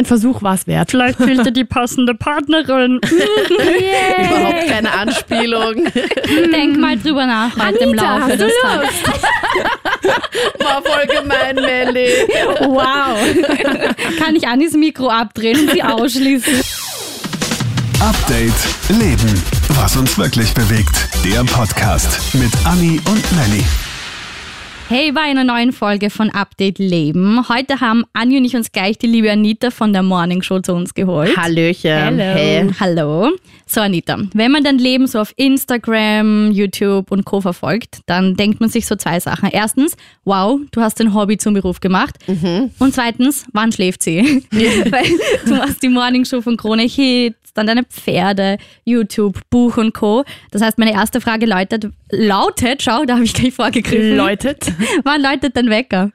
Ein Versuch war es wert. Vielleicht fehlt dir die passende Partnerin. Überhaupt keine Anspielung. Denk mal drüber nach heute im Anita, Laufe hast du des Tages. War voll gemein, Melly. Wow. Kann ich Anis Mikro abdrehen und sie ausschließen? Update Leben. Was uns wirklich bewegt. Der Podcast mit Anni und Nelly. Hey, bei einer neuen Folge von Update Leben. Heute haben Anja und ich uns gleich die liebe Anita von der Morning Show zu uns geholt. Hallöchen. Hallo. Hey. Hallo. So, Anita, wenn man dein Leben so auf Instagram, YouTube und Co. verfolgt, dann denkt man sich so zwei Sachen. Erstens, wow, du hast dein Hobby zum Beruf gemacht. Und zweitens, wann schläft sie? Weil du machst die Morning Show von Krone Hits, dann deine Pferde, YouTube, Buch und Co. Das heißt, meine erste Frage lautet, lautet, schau, da habe ich gleich vorgegriffen. Läutet. Wann läutet dein Wecker?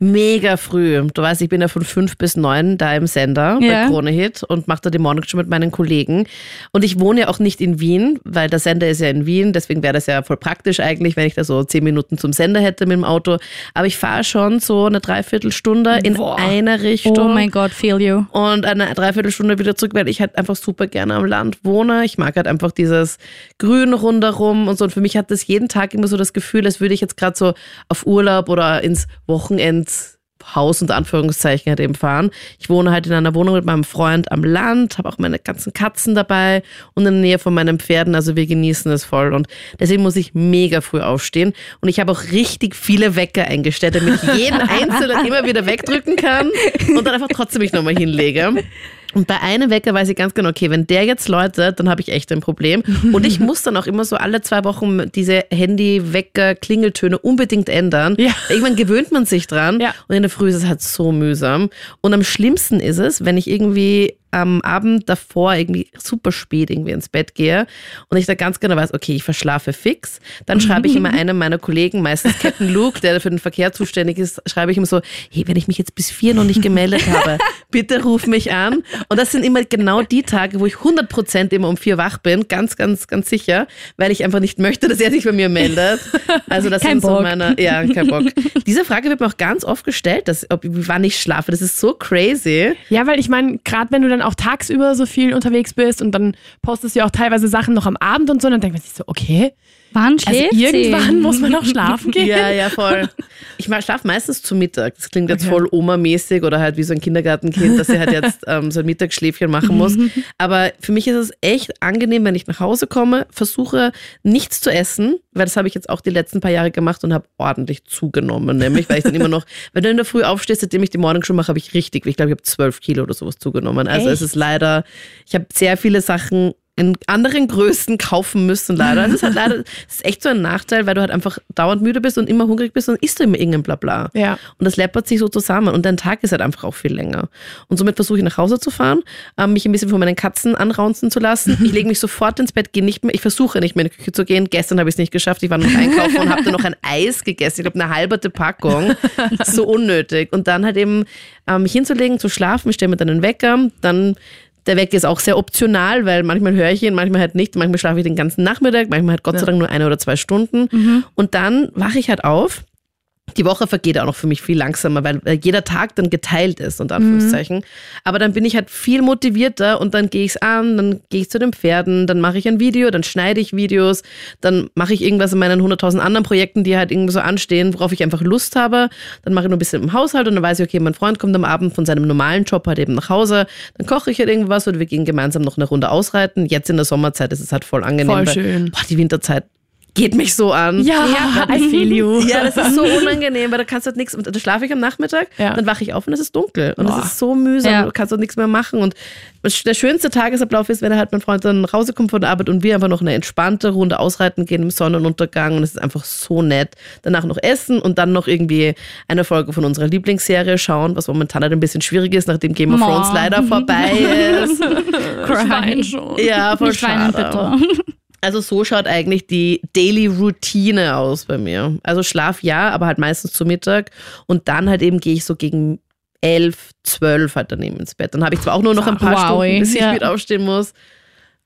Mega früh. Du weißt, ich bin ja von fünf bis neun da im Sender Ja. bei Krone Hit und mache da die Morning Show mit meinen Kollegen. Und ich wohne ja auch nicht in Wien, weil der Sender ist ja in Wien. Deswegen wäre das ja voll praktisch eigentlich, wenn ich da so zehn Minuten zum Sender hätte mit dem Auto. Aber ich fahre schon so eine Dreiviertelstunde in Boah. eine Richtung. Oh mein Gott, feel you. und eine Dreiviertelstunde wieder zurück, weil ich halt einfach super gerne am Land wohne. Ich mag halt einfach dieses Grün rundherum und so. Und für mich hat das jeden Tag immer so das Gefühl, als würde ich jetzt gerade so auf Urlaub oder ins Wochenendhaus unter Anführungszeichen halt eben fahren. Ich wohne halt in einer Wohnung mit meinem Freund am Land, habe auch meine ganzen Katzen dabei und in der Nähe von meinen Pferden. Also wir genießen es voll. Und deswegen muss ich mega früh aufstehen. Und ich habe auch richtig viele Wecker eingestellt, damit ich jeden einzelnen immer wieder wegdrücken kann und dann einfach trotzdem mich nochmal hinlege. Und bei einem Wecker weiß ich ganz genau, okay, wenn der jetzt läutet, dann habe ich echt ein Problem. Und ich muss dann auch immer so alle zwei Wochen diese Handy-Wecker-Klingeltöne unbedingt ändern. Ja. Irgendwann gewöhnt man sich dran. Ja. Und in der Früh ist es halt so mühsam. Und am schlimmsten ist es, wenn ich irgendwie am Abend davor irgendwie super spät irgendwie ins Bett gehe und ich da ganz genau weiß, okay, ich verschlafe fix, dann schreibe ich immer einem meiner Kollegen, meistens Captain Luke, der für den Verkehr zuständig ist, schreibe ich ihm so, hey, wenn ich mich jetzt bis vier noch nicht gemeldet habe, bitte ruf mich an. Und das sind immer genau die Tage, wo ich 100% immer um vier wach bin, ganz, ganz, ganz sicher, weil ich einfach nicht möchte, dass er sich bei mir meldet. Also das Kein sind so Bock. meine, ja, kein Bock. Diese Frage wird mir auch ganz oft gestellt, dass, ob, wann ich schlafe. Das ist so crazy. Ja, weil ich meine, gerade wenn du dann auch tagsüber so viel unterwegs bist und dann postest du ja auch teilweise Sachen noch am Abend und so, dann denkt man sich so, okay, Wann also schläft irgendwann sie? muss man auch schlafen gehen. Ja, ja, voll. Ich schlafe meistens zu Mittag. Das klingt jetzt Okay. voll Oma-mäßig oder halt wie so ein Kindergartenkind, dass sie halt jetzt ähm, so ein Mittagsschläfchen machen muss. Aber für mich ist es echt angenehm, wenn ich nach Hause komme, versuche nichts zu essen, weil das habe ich jetzt auch die letzten paar Jahre gemacht und habe ordentlich zugenommen. Nämlich, weil ich dann immer noch, wenn du in der Früh aufstehst, seitdem ich die Morning Show mache, habe ich richtig, ich glaube, ich habe zwölf Kilo oder sowas zugenommen. Also es Echt? ist leider, ich habe sehr viele Sachen in anderen Größen kaufen müssen, leider. Das ist halt leider, das ist echt so ein Nachteil, weil du halt einfach dauernd müde bist und immer hungrig bist und isst du immer irgendein Blabla. Ja. Und das läppert sich so zusammen und dein Tag ist halt einfach auch viel länger. Und somit versuche ich nach Hause zu fahren, ähm, mich ein bisschen von meinen Katzen anraunzen zu lassen. Ich lege mich sofort ins Bett, gehe nicht mehr, ich versuche nicht mehr in die Küche zu gehen. Gestern habe ich es nicht geschafft, ich war noch einkaufen und habe dann noch ein Eis gegessen. Ich glaube, eine halberte Packung. So unnötig. Und dann halt eben ähm, mich hinzulegen, zu schlafen, ich stelle mir dann einen Wecker, dann der Wecker ist auch sehr optional, weil manchmal höre ich ihn, manchmal halt nicht. Manchmal schlafe ich den ganzen Nachmittag, manchmal halt Gott sei Dank nur eine oder zwei Stunden. Und dann wache ich halt auf. Die Woche vergeht auch noch für mich viel langsamer, weil weil jeder Tag dann geteilt ist, unter Anführungszeichen. Aber dann bin ich halt viel motivierter und dann gehe ich es an, dann gehe ich zu den Pferden, dann mache ich ein Video, dann schneide ich Videos, dann mache ich irgendwas in meinen 100.000 anderen Projekten, die halt irgendwie so anstehen, worauf ich einfach Lust habe. Dann mache ich nur ein bisschen im Haushalt und dann weiß ich, okay, mein Freund kommt am Abend von seinem normalen Job halt eben nach Hause, dann koche ich halt irgendwas oder wir gehen gemeinsam noch eine Runde ausreiten. Jetzt in der Sommerzeit ist es halt voll angenehm. Voll weil, schön. Boah, die Winterzeit geht mich so an. Ja, I feel you. Ja, das ist so unangenehm, weil da kannst du halt nichts. und Da schlafe ich am Nachmittag, Ja. dann wache ich auf und es ist dunkel. Und Boah. es ist so mühsam, Ja. du kannst auch nichts mehr machen. Und der schönste Tagesablauf ist, wenn er halt mein Freund dann nach Hause kommt von der Arbeit und wir einfach noch eine entspannte Runde ausreiten gehen im Sonnenuntergang. Und es ist einfach so nett. Danach noch essen und dann noch irgendwie eine Folge von unserer Lieblingsserie schauen, was momentan halt ein bisschen schwierig ist, nachdem Game of. Thrones leider vorbei ist. Cry. schon. Ja, voll Nicht weinen, schade. bitte. Also so schaut eigentlich die Daily Routine aus bei mir. Also Schlaf ja, aber halt meistens zu Mittag und dann halt eben gehe ich so gegen elf, zwölf halt daneben ins Bett. Dann habe ich zwar auch nur noch ein paar Wow, Stunden, bis ich ja. spät aufstehen muss.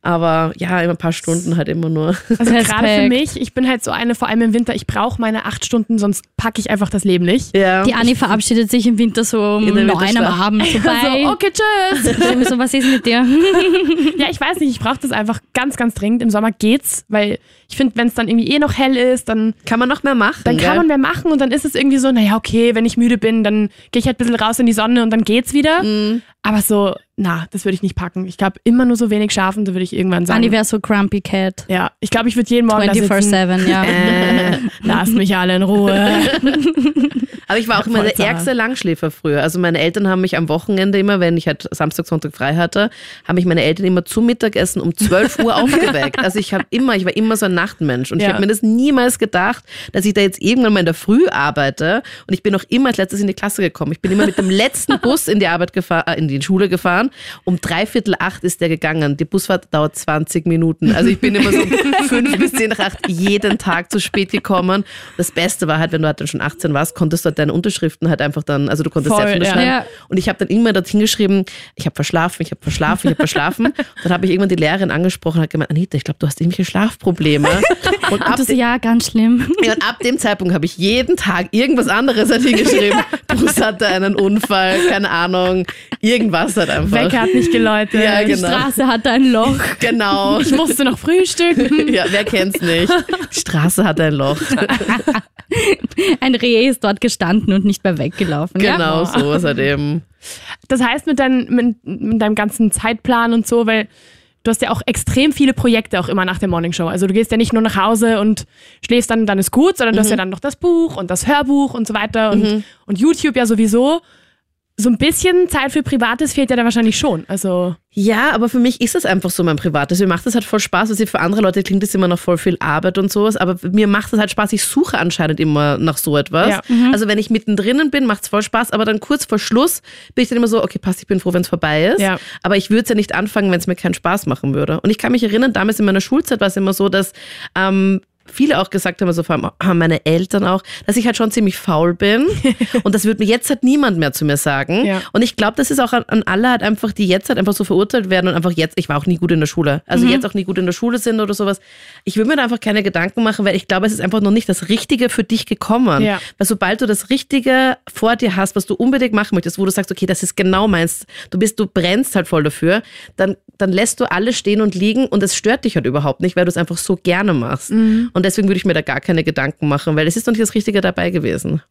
Aber ja, immer ein paar Stunden halt immer nur. Also gerade für mich, ich bin halt so eine, vor allem im Winter, ich brauche meine acht Stunden, sonst packe ich einfach das Leben nicht. Ja. Die Anni verabschiedet sich im Winter so um neun am. Abend. So, okay, tschüss. Ich so, was ist mit dir? Ja, ich weiß nicht, ich brauche das einfach ganz, ganz dringend. Im Sommer geht's, weil ich finde, wenn es dann irgendwie eh noch hell ist, dann, Kann man noch mehr machen. dann kann gell? man mehr machen und dann ist es irgendwie so, naja, okay, wenn ich müde bin, dann gehe ich halt ein bisschen raus in die Sonne und dann geht's wieder. Mhm. Aber so, na, das würde ich nicht packen. Ich glaube, immer nur so wenig schlafen, da würde ich irgendwann sagen. Anni wäre so Grumpy Cat. ja, ich glaube, ich würde jeden Morgen da sitzen. 24-7, ja. Äh, Lasst mich alle in Ruhe. aber ich war auch immer der ärgste Langschläfer früher. Also meine Eltern haben mich am Wochenende immer, wenn ich halt Samstag, Sonntag frei hatte, haben mich meine Eltern immer zum Mittagessen um 12 Uhr aufgeweckt. Also ich habe immer, ich war immer so ein Nachtmensch und ich Ja. habe mir das niemals gedacht, dass ich da jetzt irgendwann mal in der Früh arbeite und ich bin auch immer als letztes in die Klasse gekommen. Ich bin immer mit dem letzten Bus in die Arbeit gefahren, äh, in die Schule gefahren. Um dreiviertel acht ist der gegangen. Die Busfahrt dauert 20 Minuten. Also ich bin immer so um fünf bis zehn nach acht jeden Tag zu spät gekommen. Das Beste war halt, wenn du halt dann schon 18 warst, konntest du halt deine Unterschriften halt einfach dann, also du konntest Voll, selbst unterschreiben. Ja. Und ich habe dann immer dorthin geschrieben, ich habe verschlafen, ich habe verschlafen, ich habe verschlafen. dann habe ich irgendwann die Lehrerin angesprochen und hat gemeint, Anita, ich glaube, du hast irgendwelche Schlafprobleme. Und ab, so, ja, ganz schlimm. ja, und ab dem Zeitpunkt habe ich jeden Tag irgendwas anderes halt hingeschrieben. Bus hatte einen Unfall, keine Ahnung, irgendwas halt einfach. Wecker hat nicht geläutet. Ja, Die genau. Straße hatte ein Loch. Genau. Ich musste noch frühstücken. Ja, wer kennt's nicht? Die Straße hat ein Loch. Ein Reh ist dort gestanden und nicht mehr weggelaufen. Ja? Genau, sowas halt eben. Das heißt, mit, dein, mit, mit deinem ganzen Zeitplan und so, weil du hast ja auch extrem viele Projekte auch immer nach der Morningshow. Also du gehst ja nicht nur nach Hause und schläfst dann, dann ist gut, sondern du hast ja dann noch das Buch und das Hörbuch und so weiter und, und YouTube ja sowieso. So ein bisschen Zeit für Privates fehlt ja da wahrscheinlich schon. Also Ja, aber für mich ist das einfach so mein Privates. Mir macht das halt voll Spaß. Also für andere Leute klingt das immer noch voll viel Arbeit und sowas, aber mir macht das halt Spaß. Ich suche anscheinend immer nach so etwas. Ja. Also wenn ich mittendrin bin, macht es voll Spaß, aber dann kurz vor Schluss bin ich dann immer so, okay, passt, ich bin froh, wenn es vorbei ist. Ja. Aber ich würde es ja nicht anfangen, wenn es mir keinen Spaß machen würde. Und ich kann mich erinnern, damals in meiner Schulzeit war es immer so, dass ähm, viele auch gesagt haben, also vor allem haben meine Eltern auch, dass ich halt schon ziemlich faul bin. und das würde mir jetzt halt niemand mehr zu mir sagen. Ja. Und ich glaube, das ist auch an, an alle halt einfach, die jetzt halt einfach so verurteilt werden und einfach jetzt, ich war auch nie gut in der Schule, also Mhm. jetzt auch nie gut in der Schule sind oder sowas. Ich würde mir da einfach keine Gedanken machen, weil ich glaube, es ist einfach noch nicht das Richtige für dich gekommen. Ja. Weil sobald du das Richtige vor dir hast, was du unbedingt machen möchtest, wo du sagst, okay, das ist genau meins, du bist, du brennst halt voll dafür, dann, dann lässt du alles stehen und liegen und es stört dich halt überhaupt nicht, weil du es einfach so gerne machst. Mhm. Und deswegen würde ich mir da gar keine Gedanken machen, weil es ist noch nicht das Richtige dabei gewesen.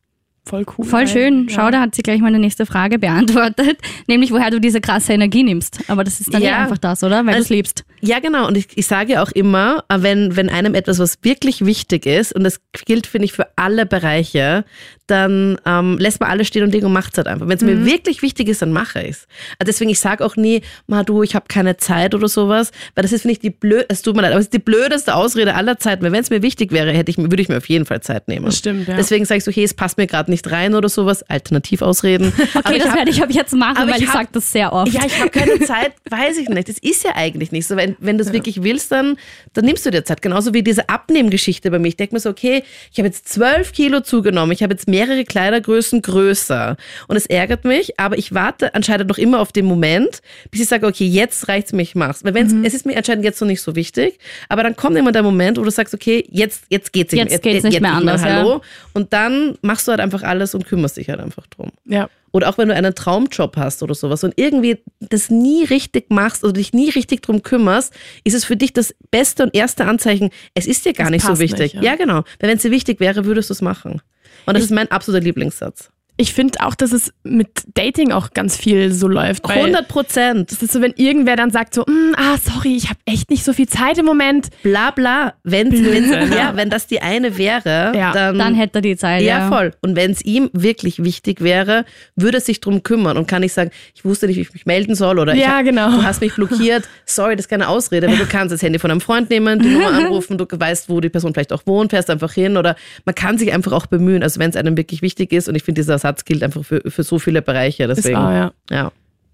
voll cool. Voll schön. Ja. Schau, da hat sie gleich meine nächste Frage beantwortet, nämlich woher du diese krasse Energie nimmst. Aber das ist dann Ja. eh einfach das, oder? Weil du es Also- liebst. Ja, genau. Und ich, ich sage ja auch immer, äh, wenn, wenn einem etwas, was wirklich wichtig ist, und das gilt, finde ich, für alle Bereiche, dann ähm, lässt man alles stehen und liegen und macht es halt einfach. Wenn es mir wirklich wichtig ist, dann mache ich es. Also deswegen, ich sage auch nie, ma du, ich habe keine Zeit oder sowas, weil das ist, finde ich, die blöd, es tut mir leid, aber es ist die blödeste Ausrede aller Zeiten. Weil wenn es mir wichtig wäre, hätte ich, würde ich mir auf jeden Fall Zeit nehmen. Das stimmt, ja. Deswegen sage ich so, hey, es passt mir gerade nicht rein oder sowas. Alternativausreden. Aber Okay, ich das werde ich ab jetzt machen, aber weil ich ich, sage das sehr oft. ja, ich habe keine Zeit, weiß ich nicht. Das ist ja eigentlich nicht so. Wenn, wenn du es wirklich willst, dann, dann nimmst du dir Zeit. Genauso wie diese Abnehmgeschichte bei mir. Ich denke mir so, okay, ich habe jetzt zwölf Kilo zugenommen. Ich habe jetzt mehrere Kleidergrößen größer. Und es ärgert mich, aber ich warte anscheinend noch immer auf den Moment, bis ich sage, okay, jetzt reicht's mir, ich mach's. Weil wenn's, es ist mir anscheinend jetzt noch nicht so wichtig, aber dann kommt immer der Moment, wo du sagst, okay, jetzt, jetzt geht's nicht Jetzt mehr. geht's nicht mehr ich anders, ja. Hallo. Und dann machst du halt einfach alles und kümmerst dich halt einfach drum. Ja. Oder auch wenn du einen Traumjob hast oder sowas und irgendwie das nie richtig machst oder dich nie richtig drum kümmerst, ist es für dich das beste und erste Anzeichen, es ist dir gar Das nicht so wichtig. nicht, ja. ja. genau. Weil wenn es dir wichtig wäre, würdest du es machen. Und das ist mein absoluter Lieblingssatz. Ich finde auch, dass es mit Dating auch ganz viel so läuft. weil 100 Prozent. Das ist so, wenn irgendwer dann sagt so, "Mm, ah, sorry, ich habe echt nicht so viel Zeit im Moment. Bla bla. Wenn, wenn, ja, wenn das die eine wäre, Ja, dann, Dann hätte er die Zeit. Ja, Ja, voll. Und wenn es ihm wirklich wichtig wäre, würde er sich drum kümmern und kann nicht sagen, ich wusste nicht, wie ich mich melden soll oder ich Ja, hab, genau. du hast mich blockiert. Sorry, das ist keine Ausrede, weil du kannst das Handy von einem Freund nehmen, die Nummer anrufen, du weißt, wo die Person vielleicht auch wohnt, fährst einfach hin oder man kann sich einfach auch bemühen, also wenn es einem wirklich wichtig ist und ich finde, dieser Satz gilt einfach für, für so viele Bereiche. Deswegen, wahr, ja. ja.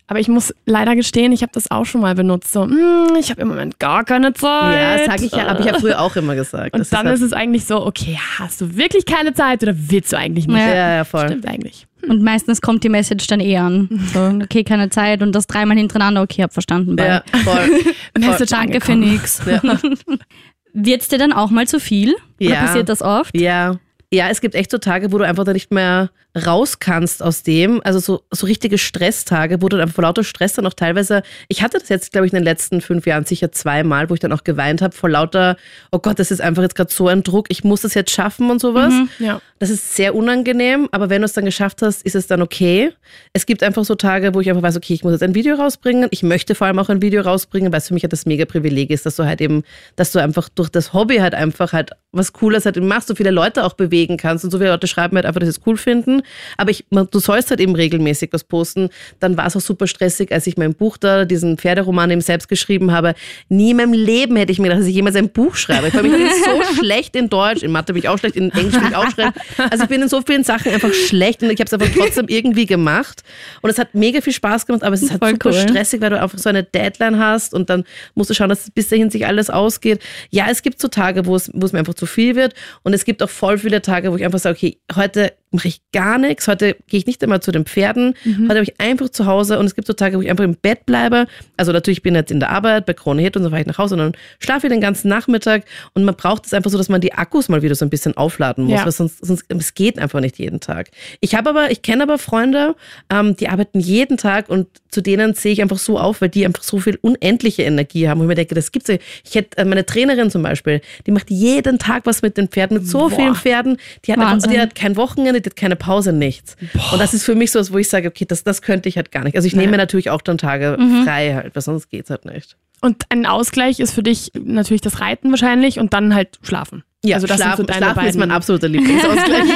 Aber ich muss leider gestehen, ich habe das auch schon mal benutzt. So, "Mm, ich habe im Moment gar keine Zeit. Ja, das sage ich ja, habe ich ja früher auch immer gesagt. Und Das dann halt- ist es eigentlich so, okay, hast du wirklich keine Zeit oder willst du eigentlich nicht? Ja. ja, ja, voll. Stimmt eigentlich. Und meistens kommt die Message dann eh an. So, okay, keine Zeit und das dreimal hintereinander, okay, hab verstanden. Bye. Ja, voll. Message Danke für nix. Wird's dir dann auch mal zu viel? Oder Ja. passiert das oft? Ja. Ja, es gibt echt so Tage, wo du einfach da nicht mehr raus kannst aus dem. Also so, so richtige Stresstage, wo du dann vor lauter Stress dann auch teilweise. Ich hatte das jetzt, glaube ich, in den letzten fünf Jahren sicher zweimal, wo ich dann auch geweint habe vor lauter, oh Gott, das ist einfach jetzt gerade so ein Druck, ich muss das jetzt schaffen und sowas. Ja. Das ist sehr unangenehm, aber wenn du es dann geschafft hast, ist es dann okay. Es gibt einfach so Tage, wo ich einfach weiß, okay, ich muss jetzt ein Video rausbringen. Ich möchte vor allem auch ein Video rausbringen, weil es für mich halt das mega Privileg ist, dass du halt eben, dass du einfach durch das Hobby halt einfach halt was Cooles halt machst, so viele Leute auch bewegen kannst und so viele Leute schreiben halt einfach, dass sie es cool finden. Aber ich, du sollst halt eben regelmäßig was posten. Dann war es auch super stressig, als ich mein Buch da, diesen Pferderoman eben selbst geschrieben habe. Nie in meinem Leben hätte ich mir gedacht, dass ich jemals ein Buch schreibe. Ich, war- ich bin so schlecht in Deutsch, in Mathe bin ich auch schlecht, in Englisch bin ich auch schlecht. Also ich bin in so vielen Sachen einfach schlecht und ich habe es aber trotzdem irgendwie gemacht. Und es hat mega viel Spaß gemacht, aber es ist halt Voll super cool. stressig, weil du einfach so eine Deadline hast und dann musst du schauen, dass bis dahin sich alles ausgeht. Ja, es gibt so Tage, wo es, wo es mir einfach zu viel wird und es gibt auch voll viele Tage, wo ich einfach sage, okay, heute mache ich gar nichts, heute gehe ich nicht einmal zu den Pferden, Mhm. heute habe ich einfach zu Hause und es gibt so Tage, wo ich einfach im Bett bleibe. Also natürlich bin ich jetzt in der Arbeit, bei Krone Hit und so fahre ich nach Hause und dann schlafe ich den ganzen Nachmittag und man braucht es einfach so, dass man die Akkus mal wieder so ein bisschen aufladen muss, Ja. weil sonst, sonst es geht einfach nicht jeden Tag. Ich habe aber, ich kenne aber Freunde, ähm, die arbeiten jeden Tag und zu denen sehe ich einfach so auf, weil die einfach so viel unendliche Energie haben. Und ich mir denke, das gibt's ja. Ich hätte äh, meine Trainerin zum Beispiel, die macht jeden Tag was mit den Pferden, mit so Boah. vielen Pferden. Die hat, einfach, die hat kein Wochenende, hat keine Pause, nichts. Und das ist für mich so, was, wo ich sage, okay, das, das könnte ich halt gar nicht. Also ich nehme mir natürlich auch dann Tage frei halt, weil sonst geht's halt nicht. Und ein Ausgleich ist für dich natürlich das Reiten wahrscheinlich und dann halt schlafen. Ja, also das schlafen, sind so deine schlafen beiden. ist mein absoluter Lieblingsausgleich.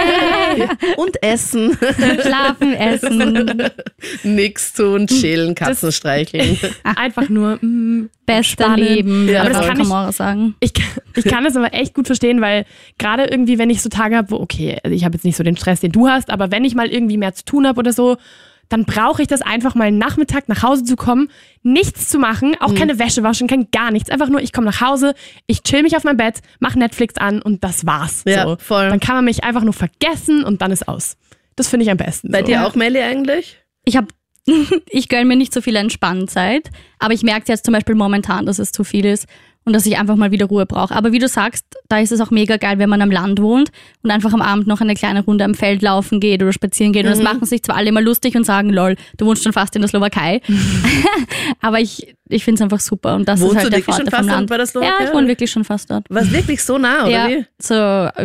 Und Essen. Schlafen, essen, Nix tun, chillen, Katzen streicheln. Einfach nur, mm, beste. Leben, Ja, würde das kann ich- sagen. ich, kann- ich kann das aber echt gut verstehen, weil gerade irgendwie, wenn ich so Tage habe, wo, okay, also ich habe jetzt nicht so den Stress, den du hast, aber wenn ich mal irgendwie mehr zu tun habe oder so, dann brauche ich das einfach mal Nachmittag nach Hause zu kommen, nichts zu machen, auch keine Wäsche waschen, kein gar nichts. Einfach nur, ich komme nach Hause, ich chill mich auf mein Bett, mache Netflix an und das war's. Ja, so. voll. Dann kann man mich einfach nur vergessen und dann ist aus. Das finde ich am besten. Bei so. dir auch, Melli, eigentlich? Ich habe, ich gönne mir nicht so viel Entspannzeit, aber ich merke jetzt zum Beispiel momentan, dass es zu viel ist und dass ich einfach mal wieder Ruhe brauche. Aber wie du sagst, da ist es auch mega geil, wenn man am Land wohnt und einfach am Abend noch eine kleine Runde am Feld laufen geht oder spazieren geht. Und das machen sich zwar alle immer lustig und sagen, lol, du wohnst schon fast in der Slowakei. aber ich, ich finde es einfach super und das Wohnst ist halt du der wirklich schon vom fast Land. bei der Slowakei, ja, ich wohne wirklich schon fast dort. Was wirklich so nah, oder ja, wie? so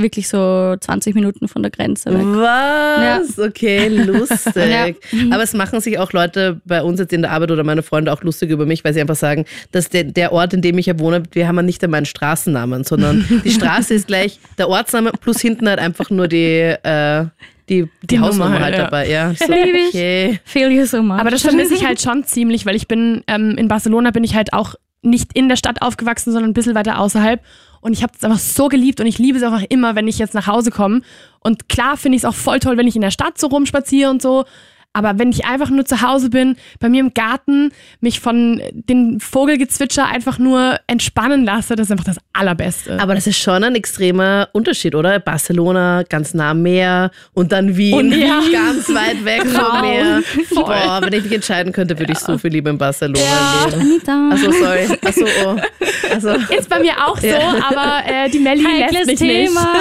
wirklich so 20 Minuten von der Grenze weg. Was? Okay, lustig. Ja. Aber es machen sich auch Leute bei uns jetzt in der Arbeit oder meine Freunde auch lustig über mich, weil sie einfach sagen, dass der, der Ort, in dem ich ja wohne, wir haben ja nicht einmal einen Straßennamen, sondern die Straße ist gleich der Ortsname plus hinten halt einfach nur die, äh, die, die, Die Nummer Hausnummer halt, ja. dabei. Ja, so, okay. Feel you so much. Aber das vermisse ich halt schon ziemlich, weil ich bin, ähm, in Barcelona bin ich halt auch nicht in der Stadt aufgewachsen, sondern ein bisschen weiter außerhalb. Und ich habe es einfach so geliebt und ich liebe es einfach immer, wenn ich jetzt nach Hause komme. Und klar finde ich es auch voll toll, wenn ich in der Stadt so rumspaziere und so. Aber wenn ich einfach nur zu Hause bin, bei mir im Garten, mich von den Vogelgezwitscher einfach nur entspannen lasse, das ist einfach das Allerbeste. Aber das ist schon ein extremer Unterschied, oder? Barcelona, ganz nah am Meer und dann Wien, Und ja. ganz weit weg vom Meer. Boah, wenn ich mich entscheiden könnte, würde ich so viel lieber in Barcelona leben. Anita. Achso, sorry. Achso, oh. Also, ist bei mir auch so, aber äh, die Melli lässt mich Thema.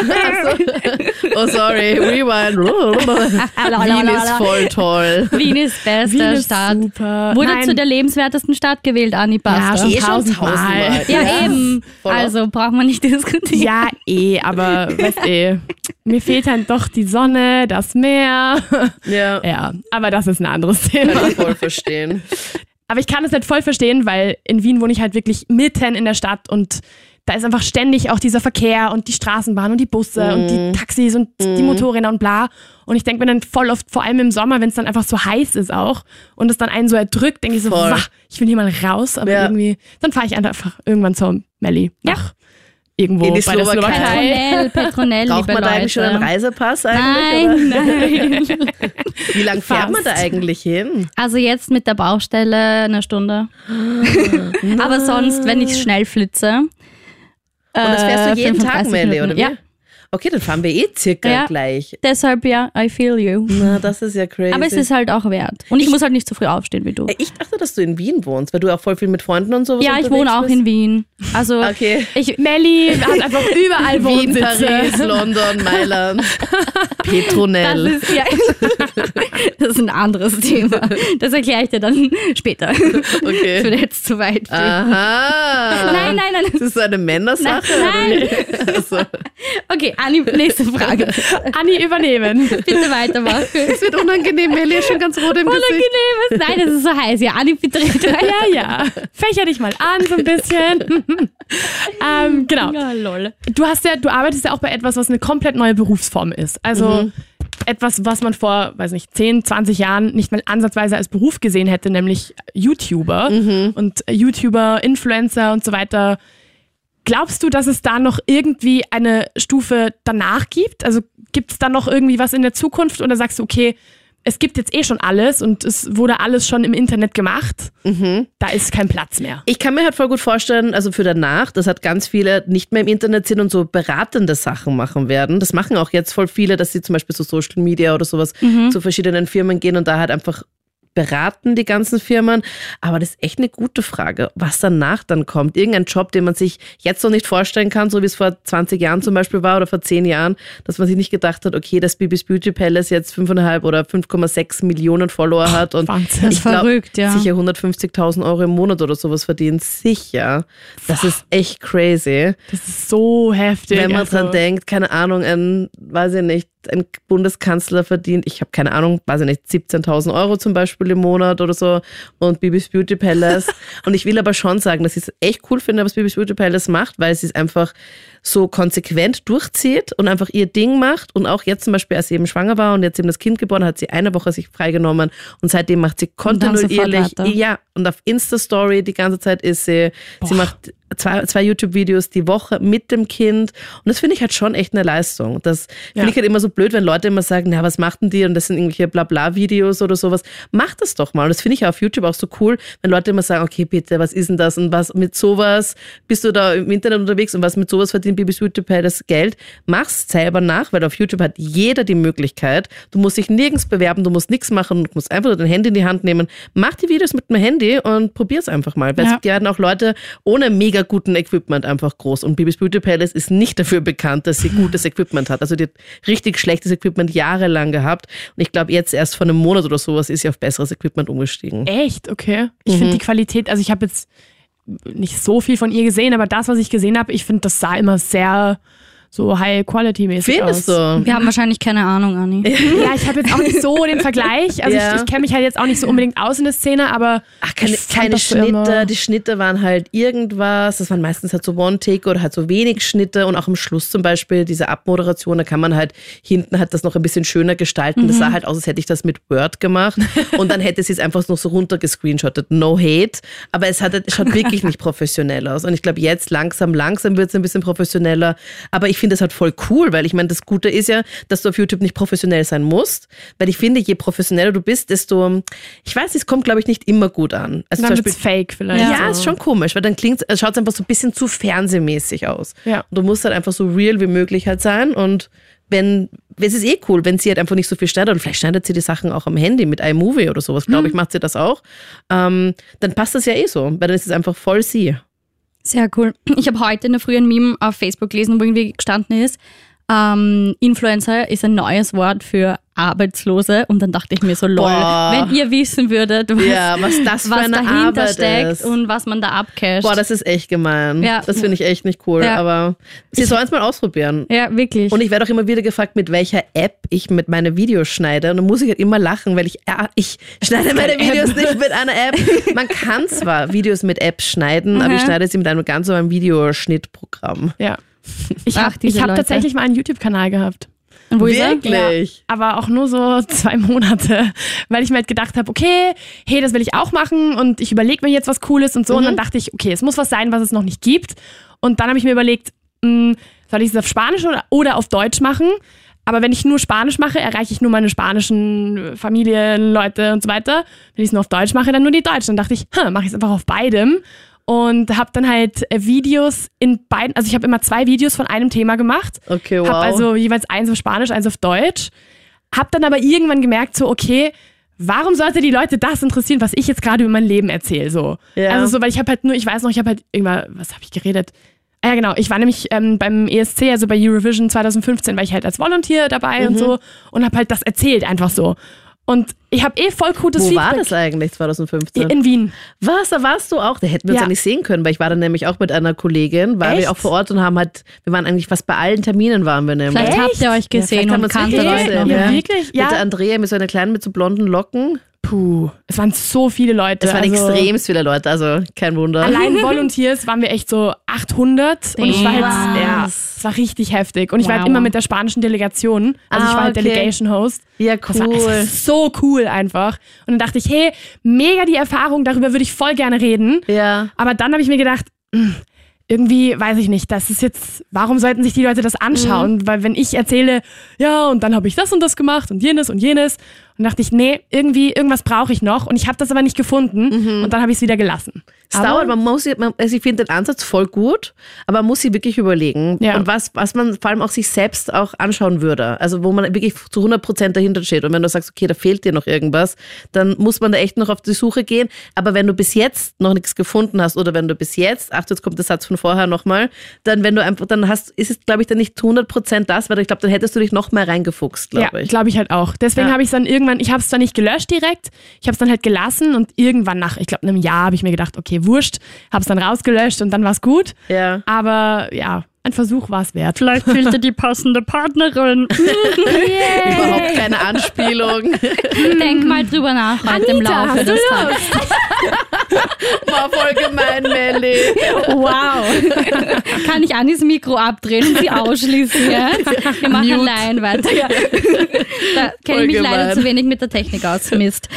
oh, sorry. Rewind. Wien ist voll toll. Wien ist beste Wien ist Stadt. super. Wurde Nein. zu der lebenswertesten Stadt gewählt, Anni Basta. schon Eh schon tausendmal. tausendmal. ja, Ja. eben. Voll. Also braucht man nicht diskutieren. Ja, eh, aber weißt eh, mir fehlt dann doch die Sonne, das Meer. Ja, Ja, aber das ist ein anderes Thema. kann ich voll verstehen. Aber ich kann es nicht voll verstehen, weil in Wien wohne ich halt wirklich mitten in der Stadt und da ist einfach ständig auch dieser Verkehr und die Straßenbahn und die Busse und die Taxis und die Motorräder und bla. Und ich denke mir dann voll oft, vor allem im Sommer, wenn es dann einfach so heiß ist auch und es dann einen so erdrückt, denke ich so, wah, ich will hier mal raus, aber Ja. irgendwie, dann fahre ich einfach irgendwann zur Melli nach irgendwo In die bei der Slowakei. Slowakei. Petronell, Petronell, Braucht man da eigentlich schon einen Reisepass eigentlich? Nein, nein. Oder? Wie lange fährt man da eigentlich hin? Also jetzt mit der Baustelle eine Stunde. Aber sonst, wenn ich schnell flitze. Und das fährst du jeden Tag, 35 Melli, oder wie? Ja, Okay, dann fahren wir eh circa Ja. gleich. deshalb ja, I feel you. Na, das ist ja crazy. Aber es ist halt auch wert. Und ich, muss halt nicht so früh aufstehen wie du. Äh, ich dachte, dass du in Wien wohnst, weil du auch voll viel mit Freunden und sowas Ja, ich wohne auch bist. in Wien. Also Okay. ich, Melli hat einfach überall Wien, Wohnsitze. Paris, London, Mailand, das Petronell. ist, ja, das ist ein anderes Thema. Das erkläre ich dir dann später. Okay. Für jetzt zu weit. gehen. Aha. Nein, nein, nein. Das ist eine Männersache. Nein. wie? Also, Okay, Anni, nächste Frage. Anni übernehmen. Bitte weitermachen. es wird unangenehm, Melli ist schon ganz rot im Gesicht. Unangenehmes. Nein, das ist so heiß. Ja, Anni, bitte. Ja, ja. Fächer dich mal an, so ein bisschen. ähm, genau. Ja, lol. Du hast ja, du arbeitest ja auch bei etwas, was eine komplett neue Berufsform ist. Also etwas, was man vor, weiß nicht, 10, 20 Jahren nicht mal ansatzweise als Beruf gesehen hätte, nämlich YouTuber und YouTuber, Influencer und so weiter. Glaubst du, dass es da noch irgendwie eine Stufe danach gibt? Also gibt es da noch irgendwie was in der Zukunft oder sagst du, okay, es gibt jetzt eh schon alles und es wurde alles schon im Internet gemacht. Da ist kein Platz mehr. Ich kann mir halt voll gut vorstellen, also für danach, dass halt ganz viele nicht mehr im Internet sind und so beratende Sachen machen werden. Das machen auch jetzt voll viele, dass sie zum Beispiel so Social Media oder sowas zu verschiedenen Firmen gehen und da halt einfach beraten, die ganzen Firmen. Aber das ist echt eine gute Frage, was danach dann kommt. Irgendein Job, den man sich jetzt noch nicht vorstellen kann, so wie es vor 20 Jahren zum Beispiel war oder vor 10 Jahren, dass man sich nicht gedacht hat, okay, dass Bibis Beauty Palace jetzt 5,5 oder 5,6 Millionen Follower hat und Wahnsinn. Ich glaub, verrückt, ja. sicher 150.000 Euro im Monat oder sowas verdient. Sicher. Das ist echt crazy. Das ist so heftig. Wenn man also. dran denkt, keine Ahnung, ein, weiß ich nicht, ein Bundeskanzler verdient, ich habe keine Ahnung, weiß ich nicht, 17.000 Euro zum Beispiel im Monat oder so und Bibis Beauty Palace. und ich will aber schon sagen, dass ich es echt cool finde, was Bibis Beauty Palace macht, weil sie es einfach so konsequent durchzieht und einfach ihr Ding macht. Und auch jetzt zum Beispiel, als sie eben schwanger war und jetzt eben das Kind geboren hat, sie eine Woche sich freigenommen und seitdem macht sie kontinuierlich, ja, und auf Insta-Story die ganze Zeit ist sie, sie macht zwei, zwei YouTube-Videos die Woche mit dem Kind. Und das finde ich halt schon echt eine Leistung. Das Ja. finde ich halt immer so blöd, wenn Leute immer sagen, na, was macht denn die? Und das sind irgendwelche Blabla-Videos oder sowas. Macht das doch mal. Und das finde ich auf YouTube auch so cool, wenn Leute immer sagen, okay, bitte, was ist denn das? Und was mit sowas bist du da im Internet unterwegs und was mit sowas verdient Bibis Beauty Palace Geld? Mach's selber nach, weil auf YouTube hat jeder die Möglichkeit. Du musst dich nirgends bewerben, du musst nichts machen, du musst einfach nur dein Handy in die Hand nehmen. Mach die Videos mit dem Handy und probier's einfach mal. Weil Ja. es werden auch Leute ohne mega guten Equipment einfach groß. Und Bibis Beauty Palace ist nicht dafür bekannt, dass sie gutes Equipment hat. Also die hat richtig schlechtes Equipment jahrelang gehabt. Und ich glaube, jetzt erst vor einem Monat oder sowas ist sie auf besseres Equipment umgestiegen. Echt? Okay. Ich Mhm. finde die Qualität, also ich habe jetzt nicht so viel von ihr gesehen, aber das, was ich gesehen habe, ich finde, das sah immer sehr so High-Quality-mäßig Findest aus. du? Wir haben wahrscheinlich keine Ahnung, Anni. Ja, ich habe jetzt auch nicht so den Vergleich. Also Ja. ich, ich kenne mich halt jetzt auch nicht so unbedingt aus in der Szene, aber Ach, keine, keine Schnitte. Die Schnitte waren halt irgendwas. Das waren meistens halt so One-Take oder halt so wenig Schnitte. Und auch am Schluss zum Beispiel diese Abmoderation, da kann man halt hinten halt das noch ein bisschen schöner gestalten. Das sah halt aus, als hätte ich das mit Word gemacht. Und dann hätte sie es einfach noch so runtergescreenshottet. No hate. Aber es, hat, es schaut wirklich nicht professionell aus. Und ich glaube, jetzt langsam, langsam wird es ein bisschen professioneller. Aber ich finde es halt voll cool, weil ich meine, das Gute ist ja, dass du auf YouTube nicht professionell sein musst. Weil ich finde, je professioneller du bist, desto, ich weiß, es kommt, glaube ich, nicht immer gut an. Also dann zum Beispiel, fake vielleicht. ja, so. ist schon komisch, weil dann klingt es schaut einfach so ein bisschen zu fernsehmäßig aus. Ja. Und du musst halt einfach so real wie möglich halt sein und wenn, es ist eh cool, wenn sie halt einfach nicht so viel schneidet und vielleicht schneidet sie die Sachen auch am Handy mit iMovie oder sowas, glaube ich, macht sie das auch, ähm, dann passt das ja eh so, weil dann ist es einfach voll sie. Sehr cool. Ich habe heute in der frühen Meme auf Facebook gelesen, wo irgendwie gestanden ist, ähm, Influencer ist ein neues Wort für Arbeitslose. Und dann dachte ich mir so, lol, Boah. wenn ihr wissen würdet, was, Ja, was das für was eine dahinter Arbeit steckt ist. und was man da abcasht. Boah, das ist echt gemein. Ja. Das finde ich echt nicht cool. Ja. Aber sie sollen es mal ausprobieren. ja, wirklich. Und ich werde auch immer wieder gefragt, mit welcher App ich mit meine Videos schneide. Und dann muss ich halt immer lachen, weil ich, ja, ich schneide meine Videos nicht mit einer App. Man kann zwar Videos mit Apps schneiden, aber ich Mhm. schneide sie mit einem ganz normalen Videoschnittprogramm. Ja. Ich habe hab tatsächlich mal einen YouTube-Kanal gehabt. Wo? Wirklich? aber auch nur so zwei Monate, weil ich mir halt gedacht habe, okay, hey, das will ich auch machen und ich überlege mir jetzt was Cooles und so. Und dann dachte ich, okay, es muss was sein, was es noch nicht gibt. Und dann habe ich mir überlegt, mh, soll ich es auf Spanisch oder, oder auf Deutsch machen? Aber wenn ich nur Spanisch mache, erreiche ich nur meine spanischen Familienleute und so weiter. Wenn ich es nur auf Deutsch mache, dann nur die Deutschen. Dann dachte ich, hm, mache ich es einfach auf beidem und habe dann halt äh, Videos in beiden, also ich habe immer zwei Videos von einem Thema gemacht. Okay, wow. Habe also jeweils eins auf Spanisch, eins auf Deutsch. Habe dann aber irgendwann gemerkt, so, okay, warum sollte die Leute das interessieren, was ich jetzt gerade über mein Leben erzähle? So. Ja. Also so, weil ich habe halt nur, ich weiß noch, ich habe halt irgendwann, was habe ich geredet? Ah ja, genau. Ich war nämlich ähm, beim ESC, also bei Eurovision 2015, war ich halt als Volunteer dabei Mhm. und so und habe halt das erzählt einfach so. Und ich habe eh voll gutes Wo Feedback. war das eigentlich 2015? In Wien. Was, da warst du auch? Da hätten wir uns Ja. ja nicht sehen können, weil ich war dann nämlich auch mit einer Kollegin, waren Echt? wir auch vor Ort und haben halt, wir waren eigentlich fast bei allen Terminen waren wir nämlich. Vielleicht habt ihr euch gesehen haben und kanntet wirklich euch noch. Ja, ja. wirklich? Mit Ja. der Andrea, mit so einer kleinen, mit so blonden Locken. Puh, es waren so viele Leute. Es waren also extrem viele Leute, also kein Wunder. Allein Volunteers waren wir echt so 800 und ich war halt, ja, es war richtig heftig. Und ich war halt Wow. immer mit der spanischen Delegation. Also ich Ah, war halt okay. Delegation Host. Ja, Das war, es war cool. so cool einfach. Und dann dachte ich, hey, mega die Erfahrung, darüber würde ich voll gerne reden. Ja. Aber dann habe ich mir gedacht, hm, irgendwie weiß ich nicht, das ist jetzt, warum sollten sich die Leute das anschauen? Mhm. Weil wenn ich erzähle, ja, und dann habe ich das und das gemacht und jenes und jenes, und dachte ich, nee, irgendwie, irgendwas brauche ich noch. Und ich habe das aber nicht gefunden. Und dann habe ich es wieder gelassen. Es Aber- dauert, man muss, man, also ich finde den Ansatz voll gut, aber man muss sich wirklich überlegen. Ja. Und was, was man vor allem auch sich selbst auch anschauen würde. Also wo man wirklich zu 100 Prozent dahinter steht. Und wenn du sagst, okay, da fehlt dir noch irgendwas, dann muss man da echt noch auf die Suche gehen. Aber wenn du bis jetzt noch nichts gefunden hast oder wenn du bis jetzt, ach, jetzt kommt der Satz von vorher nochmal, dann wenn du einfach, dann hast, ist es, glaube ich, dann nicht zu 100 Prozent das, weil ich glaube, dann hättest du dich noch mehr reingefuchst, glaube ja, ich. glaube ich halt auch. Deswegen Ja. habe ich es dann irgendwann, ich habe es zwar nicht gelöscht direkt, ich habe es dann halt gelassen und irgendwann nach, ich glaube, einem Jahr habe ich mir gedacht, okay, wurscht, habe es dann rausgelöscht und dann war es gut. Ja. Aber ja, ein Versuch war es wert. Vielleicht fehlt dir die passende Partnerin. Überhaupt keine Anspielung. Denk mal drüber nach heute im Anita, Laufe hast du des Tages. War voll gemein, Melly. Wow. Kann ich Anis Mikro abdrehen und sie ausschließen jetzt? Wir machen Mute. allein weiter. Ja. Da kenne ich mich leider zu wenig mit der Technik aus. Mist.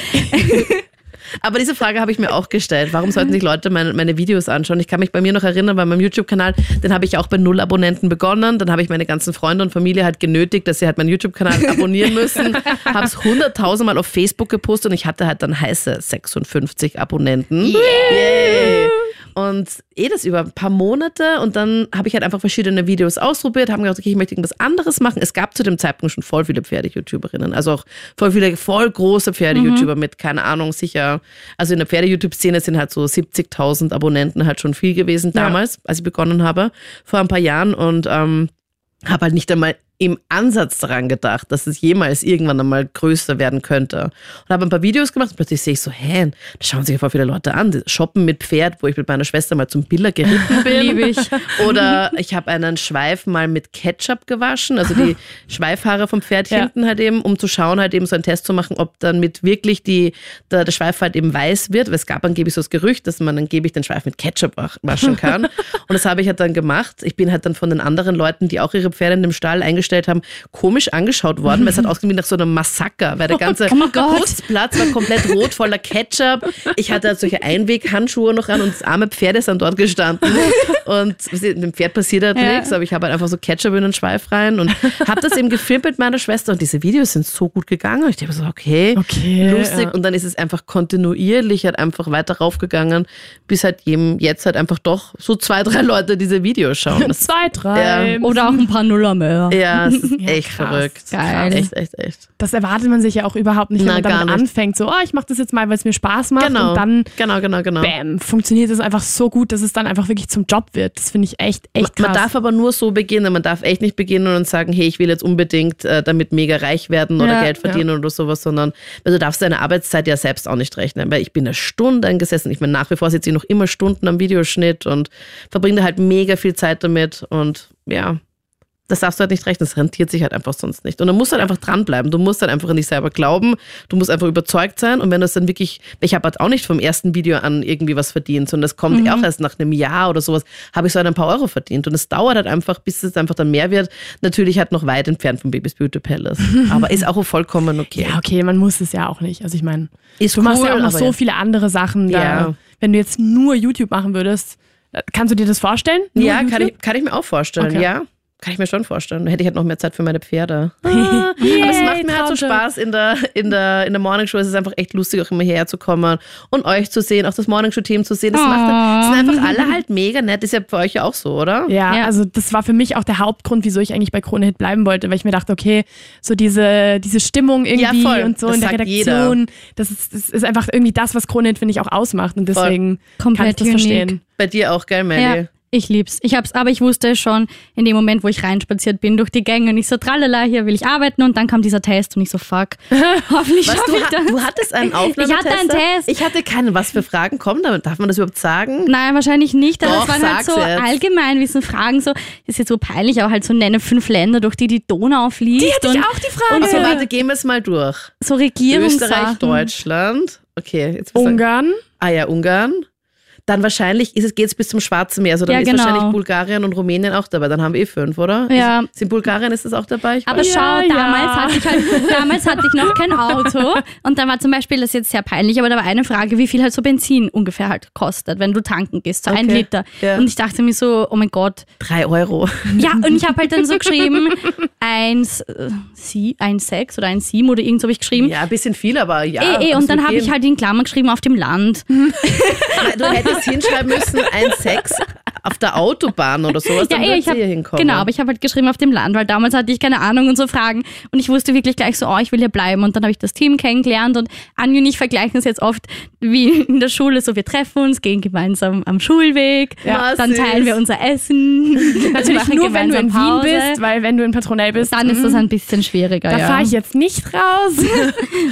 Aber diese Frage habe ich mir auch gestellt. Warum sollten sich Leute meine, meine Videos anschauen? Ich kann mich bei mir noch erinnern, bei meinem YouTube-Kanal, den habe ich auch bei null Abonnenten begonnen. Dann habe ich meine ganzen Freunde und Familie halt genötigt, dass sie halt meinen YouTube-Kanal abonnieren müssen. habe es hunderttausendmal auf Facebook gepostet und ich hatte halt dann heiße 56 Abonnenten. Yay. Und eh das über ein paar Monate. Und dann habe ich halt einfach verschiedene Videos ausprobiert, haben gedacht, okay, ich möchte irgendwas anderes machen. Es gab zu dem Zeitpunkt schon voll viele Pferde-YouTuberinnen, also auch voll viele voll große Pferde-YouTuber mit, keine Ahnung, sicher, also in der Pferde-YouTube-Szene sind halt so 70.000 Abonnenten halt schon viel gewesen damals, als ich begonnen habe, vor ein paar Jahren. Und ähm, habe halt nicht einmal im Ansatz daran gedacht, dass es jemals irgendwann einmal größer werden könnte. Und habe ein paar Videos gemacht und plötzlich sehe ich so, hä, da schauen sich voll viele Leute an. Shoppen mit Pferd, wo ich mit meiner Schwester mal zum Biller geritten bin. Liebe ich. Oder ich habe einen Schweif mal mit Ketchup gewaschen, also die Schweifhaare vom Pferd Ja. hinten halt eben, um zu schauen, halt eben so einen Test zu machen, ob dann mit wirklich die, der, der Schweif halt eben weiß wird. Weil es gab angeblich so das Gerücht, dass man angeblich den Schweif mit Ketchup waschen kann. und das habe ich halt dann gemacht. Ich bin halt dann von den anderen Leuten, die auch ihre Pferde in dem Stall eingestellt haben, komisch angeschaut worden, weil es hat ausgesehen wie nach so einem Massaker, weil der ganze Oh Gott. Putzplatz war komplett rot, voller Ketchup. Ich hatte halt solche Einweghandschuhe noch an und das arme Pferd ist dann dort gestanden. Und dem Pferd passiert halt Ja. nichts, aber ich habe halt einfach so Ketchup in den Schweif rein und habe das eben gefilmt mit meiner Schwester und diese Videos sind so gut gegangen. Und ich dachte so, okay, Okay, lustig. ja. Und dann ist es einfach kontinuierlich halt einfach weiter raufgegangen, bis halt jedem jetzt halt einfach doch so zwei, drei Leute diese Videos schauen. Zwei, drei. Ja. Oder auch ein paar Nuller mehr. ja, es ist Ja, echt krass. verrückt. Geil. Echt, echt, echt. Das erwartet man sich ja auch überhaupt nicht, wenn Na, man gar damit nicht. anfängt. So, oh, ich mache das jetzt mal, weil es mir Spaß macht. Genau. Und dann, genau, genau, genau. bam, funktioniert es einfach so gut, dass es dann einfach wirklich zum Job wird. Das finde ich echt, echt krass. Man darf aber nur so beginnen. Man darf echt nicht beginnen und sagen, hey, ich will jetzt unbedingt äh, damit mega reich werden oder Ja, Geld verdienen oder sowas, sondern weil du darfst deine Arbeitszeit ja selbst auch nicht rechnen. Weil ich bin eine Stunde eingesessen. Ich meine, nach wie vor sitze ich noch immer Stunden am Videoschnitt und verbringe halt mega viel Zeit damit. Und ja, das darfst du halt nicht rechnen. Das rentiert sich halt einfach sonst nicht. Und du musst halt einfach dranbleiben. Du musst halt einfach an dich selber glauben. Du musst einfach überzeugt sein. Und wenn du es dann wirklich, ich habe halt auch nicht vom ersten Video an irgendwie was verdient, sondern das kommt auch erst nach einem Jahr oder sowas, habe ich so halt ein paar Euro verdient. Und es dauert halt einfach, bis es einfach dann mehr wird. Natürlich halt noch weit entfernt vom Babys Beauty Palace. Aber ist auch vollkommen okay. Ja, okay, man muss es ja auch nicht. Also ich meine, du machst cool, ja auch noch so ja. viele andere Sachen. Da, Ja. Wenn du jetzt nur YouTube machen würdest, Kannst du dir das vorstellen? Nur Ja, kann ich, kann ich mir auch vorstellen, Okay. ja. Kann ich mir schon vorstellen. Dann hätte ich halt noch mehr Zeit für meine Pferde. Ah, aber es macht mir halt so. Spaß in der, in, der, in der Morning Show. Es ist einfach echt lustig, auch immer hierher zu kommen und euch zu sehen, auch das Morning Show Team zu sehen. Das macht, das sind einfach alle halt mega nett. Ist ja für euch ja auch so, oder? Ja, Ja. also das war für mich auch der Hauptgrund, wieso ich eigentlich bei Krone Hit bleiben wollte, weil ich mir dachte, okay, so diese, diese Stimmung irgendwie Ja, voll. und so Das in der Redaktion, das ist, das ist einfach irgendwie das, was Krone Hit, finde ich, auch ausmacht und deswegen kann ich Komplett das unique. verstehen. Bei dir auch, gell, Melly? Ja, ich lieb's. Ich hab's, aber ich wusste schon in dem Moment, wo ich reinspaziert bin durch die Gänge und ich so, tralala, hier will ich arbeiten und dann kam dieser Test und ich so, fuck, hoffentlich Was, schaffe du, ich das. du hattest einen Aufnahmetest? Ich hatte einen Test. Ich hatte keinen. Was für Fragen kommen da? Darf man das überhaupt sagen? Nein, wahrscheinlich nicht, aber Doch, es waren halt so jetzt. Allgemeinwissen, Fragen, so, ist jetzt so peinlich, aber halt so nenne fünf Länder, durch die die Donau fließt. Die hätte ich und auch die Frage. Okay, warte, gehen wir es mal durch. so Österreich, Regierungssachen. Deutschland. Okay, jetzt Ungarn. Ah ja, Ungarn. Dann wahrscheinlich ist es, geht es bis zum Schwarzen Meer. Also dann Ja, ist genau. wahrscheinlich Bulgarien und Rumänien auch dabei. Dann haben wir eh fünf, oder? Ja. Ist, in Bulgarien ist das auch dabei? Ich Aber weiß. schau, Ja, damals, ja. Hatte ich halt, damals hatte ich noch kein Auto und da war zum Beispiel, das ist jetzt sehr peinlich, aber da war eine Frage, wie viel halt so Benzin ungefähr halt kostet, wenn du tanken gehst, so ein Okay. Liter. Ja. Und ich dachte mir so, oh mein Gott. Drei Euro. Ja, und ich habe halt dann so geschrieben, eins, äh, sie, ein sechs oder ein sieben oder irgend so habe ich geschrieben. Ja, ein bisschen viel, aber ja. eh, eh, und dann habe ich halt in Klammern geschrieben auf dem Land. Du hättest hinschreiben müssen, ein Sex auf der Autobahn oder sowas. Ja, dann eh, würdest ich hab, hier hinkommen. genau, aber ich habe halt geschrieben auf dem Land, weil damals hatte ich keine Ahnung und so Fragen und ich wusste wirklich gleich so, oh, ich will hier bleiben und dann habe ich das Team kennengelernt und Anja und ich vergleichen es jetzt oft wie in der Schule, so wir treffen uns, gehen gemeinsam am Schulweg, Ja, dann süß. teilen wir unser Essen. Natürlich machen nur, wenn du in gemeinsam Wien Pause. bist, weil wenn du in Patronell bist, Dann ist das ein bisschen schwieriger. da ja. fahre ich jetzt nicht raus.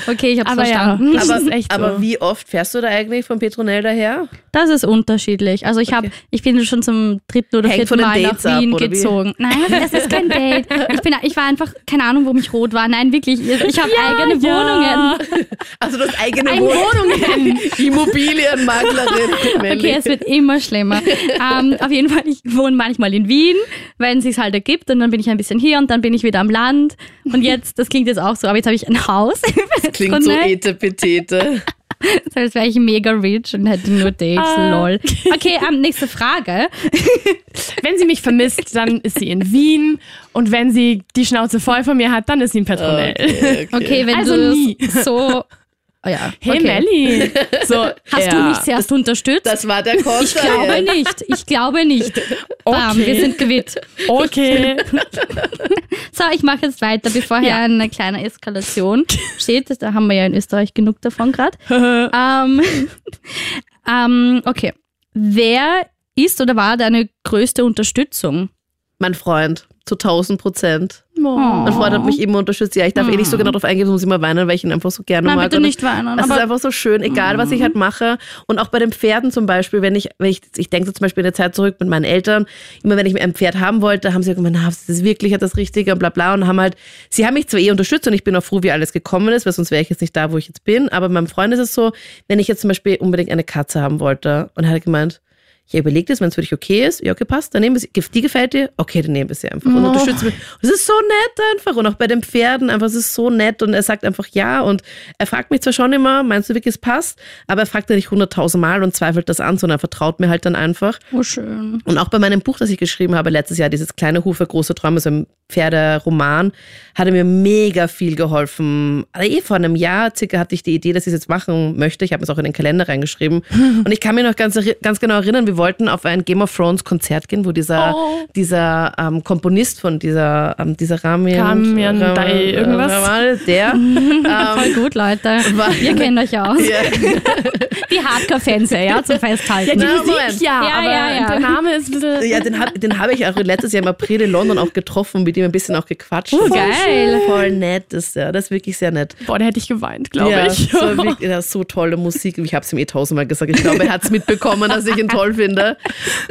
Okay, ich habe ja. verstanden. Das aber, aber so. wie oft fährst du da eigentlich von Petronell daher? Das ist unterschiedlich. Also ich habe, Okay. ich bin schon zum dritten oder Hängt vierten Mal Dates nach ab, Wien wie? gezogen. Nein, das ist kein Date. Ich bin, ich war einfach, keine Ahnung, warum ich rot war. Nein, wirklich. Ich habe eigene ja. Wohnungen. Also das eigene Eine Wohnung. Immobilienmaklerin. Melli. Okay, es wird immer schlimmer. ähm, auf jeden Fall, ich wohne manchmal in Wien, wenn es sich halt ergibt. Und dann bin ich ein bisschen hier und dann bin ich wieder am Land. Und jetzt, das klingt jetzt auch so, aber jetzt habe ich ein Haus. Klingt so etepetete. So, als wäre ich mega rich und hätte nur Dates. Ah. Lol. Okay, ähm, nächste Frage. Wenn sie mich vermisst, dann ist sie in Wien. Und wenn sie die Schnauze voll von mir hat, dann ist sie in Petronell. Okay, Okay, wenn Also du nie. so. Oh ja. Hey okay. Melli. So, Hast ja. du mich zuerst unterstützt? Das war der Konter. ich glaube nicht. Ich glaube nicht. Bam, Okay. wir sind gewitt. Okay. So, ich mache jetzt weiter, bevor hier Ja. eine kleine Eskalation steht. Da haben wir ja in Österreich genug davon gerade. ähm, ähm, okay. Wer ist oder war deine größte Unterstützung? Mein Freund, zu 1000 Prozent. Oh. Mein Freund hat mich immer unterstützt. Ja, ich darf eh nicht so genau darauf eingehen, muss ich immer weinen, weil ich ihn einfach so gerne Nein, mag. bitte nicht weinen. Es ist einfach so schön, egal was ich halt mache. Und auch bei den Pferden zum Beispiel, wenn ich, wenn ich, ich denke so zum Beispiel in der Zeit zurück mit meinen Eltern, immer wenn ich mir ein Pferd haben wollte, haben sie gesagt, na, ist das wirklich das Richtige und bla bla und haben halt, sie haben mich zwar eh unterstützt und ich bin auch froh, wie alles gekommen ist, weil sonst wäre ich jetzt nicht da, wo ich jetzt bin. Aber meinem Freund ist es so, wenn ich jetzt zum Beispiel unbedingt eine Katze haben wollte und er hat gemeint, ja, überlegt es, wenn es für dich okay ist, ja, okay, passt, dann nehmen wir sie. Die gefällt dir, okay, dann nehmen wir sie einfach. Und unterstützen wir. Und es ist so nett einfach. Und auch bei den Pferden einfach, es ist so nett. Und er sagt einfach ja. Und er fragt mich zwar schon immer, meinst du wirklich, es passt? Aber er fragt ja nicht hunderttausend Mal und zweifelt das an, sondern er vertraut mir halt dann einfach. oh, schön. Und auch bei meinem Buch, das ich geschrieben habe letztes Jahr, dieses kleine Hufe, große Träume, so ein Pferderoman, hat er mir mega viel geholfen. Also eh vor einem Jahr circa hatte ich die Idee, dass ich es jetzt machen möchte. Ich habe es auch in den Kalender reingeschrieben. Und ich kann mich noch ganz, ganz genau erinnern, wir wollten auf ein Game of Thrones Konzert gehen, wo dieser, Oh. dieser ähm, Komponist von dieser, ähm, dieser Ramin, Ramian Ram- Dai irgendwas? Ramal, der, Voll ähm, gut, Leute. war- Ihr kennt euch aus. ja, Die Hardcore-Fans, ja, zum Ja, Festhalten. die Na, Musik ja, Ja, aber ja, ja. der Name ist ein bisschen... ja, den habe den hab ich auch letztes Jahr im April in London auch getroffen, mit ihm ein bisschen auch gequatscht. Oh, geil. Voll nett ist der. Das ist wirklich sehr nett. Boah, da hätte ich geweint, glaube ja, ich. So, wirklich, ja, so tolle Musik. Ich habe es ihm eh tausendmal gesagt. Ich glaube, er hat es mitbekommen, dass ich ihn toll finde.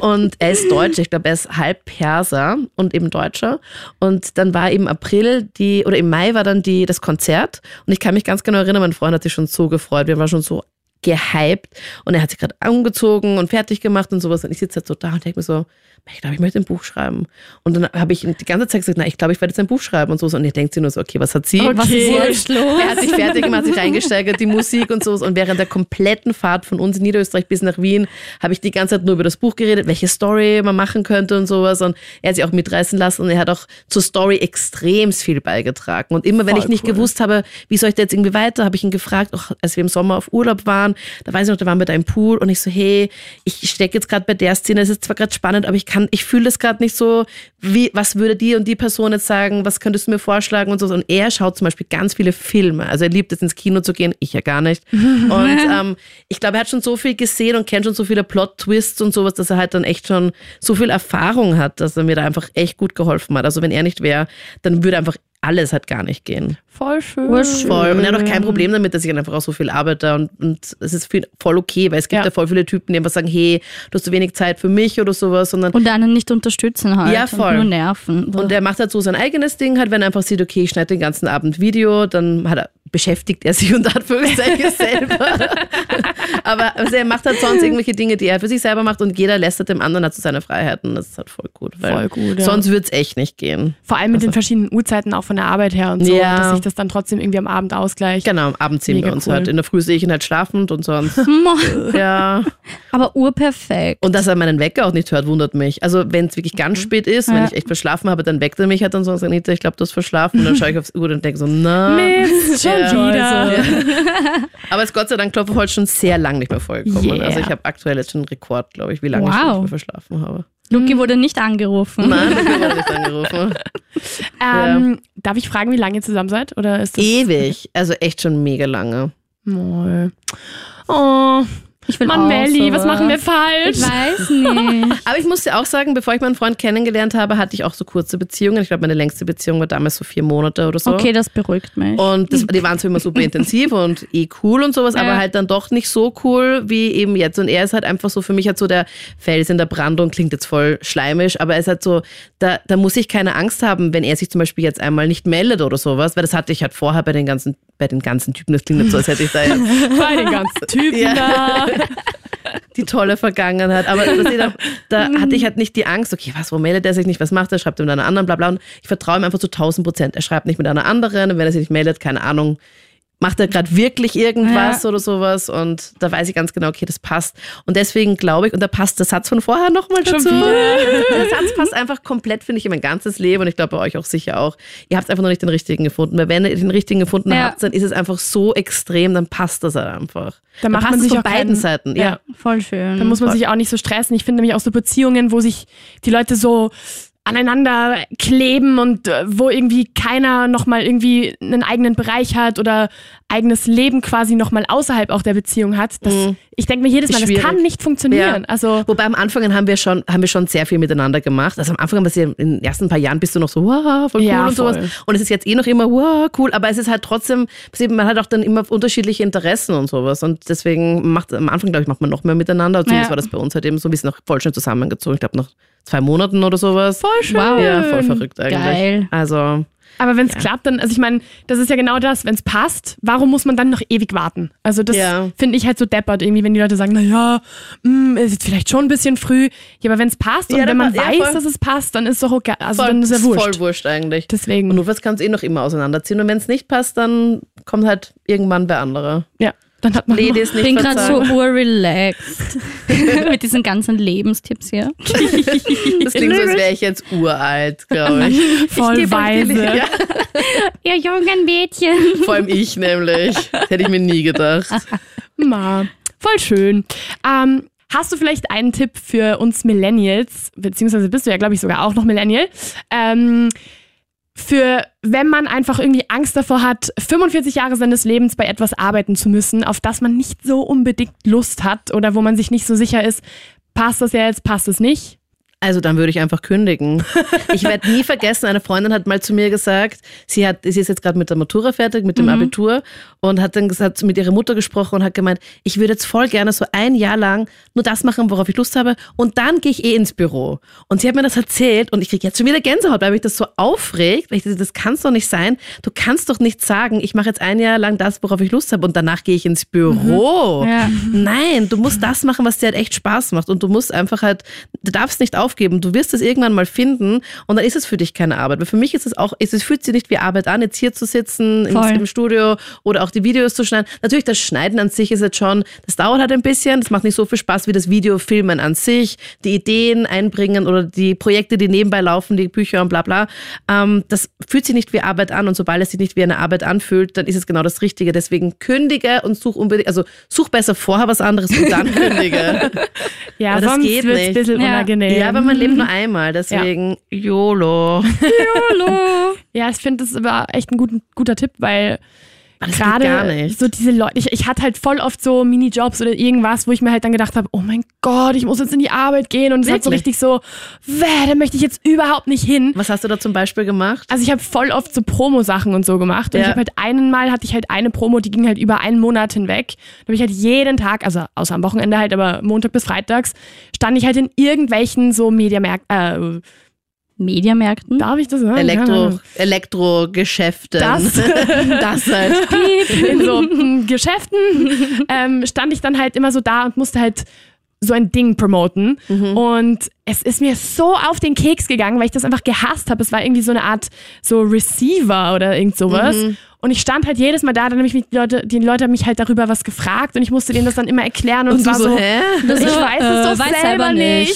Und er ist Deutsch. Ich glaube, er ist halb Perser und eben Deutscher. Und dann war im April die, oder im Mai war dann die, das Konzert. Und ich kann mich ganz genau erinnern, mein Freund hat sich schon so gefreut. Wir waren schon so gehypt und er hat sich gerade umgezogen und fertig gemacht und sowas und ich sitze halt so da und denke mir so, ich glaube, ich möchte ein Buch schreiben. Und dann habe ich ihm die ganze Zeit gesagt, na, ich glaube, ich werde jetzt ein Buch schreiben und so. Und ihr denkt sich nur so, okay, was hat sie? Okay. Was ist jetzt los? Er hat sich fertig gemacht, sich reingesteigert, die Musik und so. Und während der kompletten Fahrt von uns in Niederösterreich bis nach Wien habe ich die ganze Zeit nur über das Buch geredet, welche Story man machen könnte und sowas. Und er hat sich auch mitreißen lassen und er hat auch zur Story extrem viel beigetragen. Und immer, wenn Voll ich nicht cool. gewusst habe, wie soll ich da jetzt irgendwie weiter, habe ich ihn gefragt, auch als wir im Sommer auf Urlaub waren, da weiß ich noch, da waren wir da im Pool und ich so, hey, ich stecke jetzt gerade bei der Szene, es ist zwar gerade spannend, aber ich kann, ich fühle das gerade nicht so, wie, was würde die und die Person jetzt sagen, was könntest du mir vorschlagen und so. Und er schaut zum Beispiel ganz viele Filme. Also er liebt es ins Kino zu gehen, ich ja gar nicht. Und ähm, ich glaube, er hat schon so viel gesehen und kennt schon so viele Plot-Twists und sowas, dass er halt dann echt schon so viel Erfahrung hat, dass er mir da einfach echt gut geholfen hat. Also wenn er nicht wäre, dann würde einfach alles halt gar nicht gehen. Voll schön. Voll. Und er hat auch kein Problem damit, dass ich einfach auch so viel arbeite und, und es ist viel, voll okay, weil es gibt ja. Ja. voll viele Typen, die einfach sagen, hey, du hast zu wenig Zeit für mich oder sowas, sondern Und einen nicht unterstützen halt. Ja, voll. Und nur nerven. und er macht halt so sein eigenes Ding, halt, wenn er einfach sieht, okay, ich schneide den ganzen Abend Video, dann hat er, beschäftigt er sich unter Anführungszeichen selber. Aber also er macht halt sonst irgendwelche Dinge, die er für sich selber macht und jeder lässt halt dem anderen halt so seine Freiheiten. Das ist halt voll gut. Weil Voll gut, ja. Sonst würde es echt nicht gehen. Vor allem mit den verschiedenen Uhrzeiten auch von der Arbeit her und so, Ja. dass sich das dann trotzdem irgendwie am Abend ausgleicht. Genau, am Abend sehen Mega wir uns cool. halt. In der Früh sehe ich ihn halt schlafend und sonst. ja. Aber urperfekt. Und dass er meinen Wecker auch nicht hört, wundert mich. Also wenn es wirklich ganz spät ist, wenn Ja. ich echt verschlafen habe, dann weckt er mich halt und sagt, Anita, ich glaube, du hast verschlafen. Und dann schaue ich aufs Uhr und denke so, na. Mist, schon Ja, wieder. Aber es ist Gott sei Dank Klopfe heute schon sehr lang nicht mehr vorgekommen. Yeah. Also ich habe aktuell jetzt schon einen Rekord, glaube ich, wie lange ich schon Wow. nicht mehr verschlafen habe. Luki wurde nicht angerufen. Nein, da wurde nicht angerufen. Ähm, Darf ich fragen, wie lange ihr zusammen seid? Oder ist das Ewig. Also echt schon mega lange. Moll. Oh, Ich will Mann, Melli, was machen wir falsch? Ich weiß nicht. Aber ich muss dir auch sagen, bevor ich meinen Freund kennengelernt habe, hatte ich auch so kurze Beziehungen. Ich glaube, meine längste Beziehung war damals so vier Monate oder so. Okay, das beruhigt mich. Und das, die waren zwar immer super intensiv und eh cool und sowas, aber Ja. halt dann doch nicht so cool wie eben jetzt. Und er ist halt einfach so, für mich halt so der Fels in der Brandung, klingt jetzt voll schleimisch, aber er ist halt so, da, da muss ich keine Angst haben, wenn er sich zum Beispiel jetzt einmal nicht meldet oder sowas, weil das hatte ich halt vorher bei den ganzen, bei den ganzen Typen, das klingt jetzt so, als hätte ich da jetzt Bei den ganzen Typen Ja. da. Die tolle Vergangenheit. Aber auch- da hatte ich halt nicht die Angst, okay, was, wo meldet er sich nicht, was macht er, schreibt er mit einer anderen, bla bla. Und ich vertraue ihm einfach zu 1000 Prozent. Er schreibt nicht mit einer anderen und wenn er sich nicht meldet, keine Ahnung, macht er gerade wirklich irgendwas oder sowas und da weiß ich ganz genau, okay, das passt. Und deswegen glaube ich, und da passt der Satz von vorher nochmal dazu. Der Satz passt einfach komplett, finde ich, in mein ganzes Leben und ich glaube bei euch auch sicher auch. Ihr habt einfach noch nicht den richtigen gefunden. Weil wenn ihr den richtigen gefunden Ja. habt, dann ist es einfach so extrem, dann passt das halt einfach. Dann macht passt man sich von auch beiden keinen- Seiten. Ja. ja. Voll schön. Da muss man sich auch nicht so stressen. Ich finde nämlich auch so Beziehungen, wo sich die Leute so aneinander kleben und äh, wo irgendwie keiner nochmal irgendwie einen eigenen Bereich hat oder eigenes Leben quasi nochmal außerhalb auch der Beziehung hat. Das, Ich denke mir jedes Mal, das schwierig. kann nicht funktionieren. Ja. Also Wobei am Anfang haben wir schon, haben wir schon sehr viel miteinander gemacht. Also am Anfang haben wir sie in den ersten paar Jahren bist du noch so, wow, voll cool Ja, und sowas. voll. Und es ist jetzt eh noch immer, wow, cool. Aber es ist halt trotzdem, man hat auch dann immer unterschiedliche Interessen und sowas. Und deswegen macht, am Anfang, glaube ich, macht man noch mehr miteinander. Zumindest Ja. war das bei uns halt eben so, wir sind noch voll schnell zusammengezogen. Ich glaube, nach zwei Monaten oder sowas. voll schön. Wow. Ja, voll verrückt eigentlich. Geil. Also, Aber wenn es klappt, dann, also ich meine, das ist ja genau das, wenn es passt, warum muss man dann noch ewig warten? Also das Ja. finde ich halt so deppert irgendwie, wenn die Leute sagen, naja, ist jetzt vielleicht schon ein bisschen früh. Ja, aber wenn es passt Ja, und wenn man ja, weiß, voll. dass es passt, dann ist doch okay. Also voll, dann ist ja wurscht. voll wurscht eigentlich. Deswegen. Und notfalls kann es eh noch immer auseinanderziehen. Und wenn es nicht passt, dann kommt halt irgendwann wer andere. ja, dann hat man noch- ist Ich nicht bin gerade so urrelaxed mit diesen ganzen Lebenstipps hier. Das klingt so, als wäre ich jetzt uralt, glaube ich. voll Ich weise. Ja. Ihr jungen Mädchen. Vor allem ich nämlich. Das hätte ich mir nie gedacht. Ma, voll schön. Ähm, hast du vielleicht einen Tipp für uns Millennials, beziehungsweise bist du ja, glaube ich, sogar auch noch Millennial, ähm, für wenn man einfach irgendwie Angst davor hat, 45 Jahre seines Lebens bei etwas arbeiten zu müssen, auf das man nicht so unbedingt Lust hat oder wo man sich nicht so sicher ist, passt das jetzt, passt es nicht? Also dann würde ich einfach kündigen. Ich werde nie vergessen, eine Freundin hat mal zu mir gesagt, sie hat, sie ist jetzt gerade mit der Matura fertig, mit dem Abitur und hat dann gesagt, mit ihrer Mutter gesprochen und hat gemeint, ich würde jetzt voll gerne so ein Jahr lang nur das machen, worauf ich Lust habe und dann gehe ich eh ins Büro. Und sie hat mir das erzählt und ich kriege jetzt schon wieder Gänsehaut, weil mich das so aufregt, weil ich dachte, das kann doch nicht sein. Du kannst doch nicht sagen, ich mache jetzt ein Jahr lang das, worauf ich Lust habe und danach gehe ich ins Büro. Ja. Nein, du musst das machen, was dir halt echt Spaß macht. Und du musst einfach halt, du darfst nicht aufgeben. Du wirst es irgendwann mal finden und dann ist es für dich keine Arbeit. Weil für mich ist es auch, es fühlt sich nicht wie Arbeit an, jetzt hier zu sitzen im, im Studio oder auch die Videos zu schneiden. Natürlich, das Schneiden an sich ist jetzt schon, das dauert halt ein bisschen. Das macht nicht so viel Spaß wie das Videofilmen an sich, die Ideen einbringen oder die Projekte, die nebenbei laufen, die Bücher und bla bla. Ähm, das fühlt sich nicht wie Arbeit an und sobald es sich nicht wie eine Arbeit anfühlt, dann ist es genau das Richtige. Deswegen kündige und such unbedingt, also such besser vorher was anderes und dann kündige. Ja, Aber das sonst geht wird's nicht. ein bisschen Ja. unangenehm. Ja, aber man lebt nur einmal, deswegen YOLO. Hallo. Ja, ich finde das aber echt ein gut, guter Tipp, weil Das geht gar gerade nicht. so diese Leute, ich, ich hatte halt voll oft so Minijobs oder irgendwas, wo ich mir halt dann gedacht habe, oh mein Gott, ich muss jetzt in die Arbeit gehen und es hat so richtig so, wäh, da möchte ich jetzt überhaupt nicht hin. Was hast du da zum Beispiel gemacht? Also ich habe voll oft so Promo-Sachen und so gemacht. Und Ja. ich habe halt einmal hatte ich halt eine Promo, die ging halt über einen Monat hinweg. Da habe ich halt jeden Tag, also außer am Wochenende halt, aber Montag bis Freitags, stand ich halt in irgendwelchen so Mediamärkten, äh, Mediamärkten. darf ich das sagen? Elektro, Elektrogeschäfte. Das. das halt. in so mm, Geschäften ähm, stand ich dann halt immer so da und musste halt so ein Ding promoten. Und es ist mir so auf den Keks gegangen, weil ich das einfach gehasst habe. Es war irgendwie so eine Art so Receiver oder irgend sowas. Und ich stand halt jedes Mal da, dann habe ich mich die Leute, die Leute haben mich halt darüber was gefragt und ich musste denen das dann immer erklären und, Und es war so, so, hä? ich weiß es äh, doch weiß selber nicht.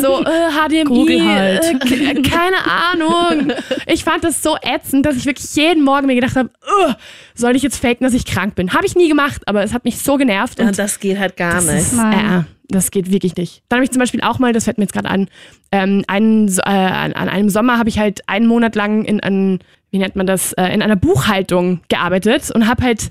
so, äh, HDMI, Google halt. äh, keine Ahnung. Ich fand das so ätzend, dass ich wirklich jeden Morgen mir gedacht habe, "Ugh, soll ich jetzt faken, dass ich krank bin? Habe ich nie gemacht, aber es hat mich so genervt. Ja, Und das geht halt gar das nicht. ist, Nein. äh, das geht wirklich nicht. Dann habe ich zum Beispiel auch mal, das fällt mir jetzt gerade an, ähm, einen, äh, an, an einem Sommer habe ich halt einen Monat lang in, an, wie nennt man das, äh, in einer Buchhaltung gearbeitet und habe halt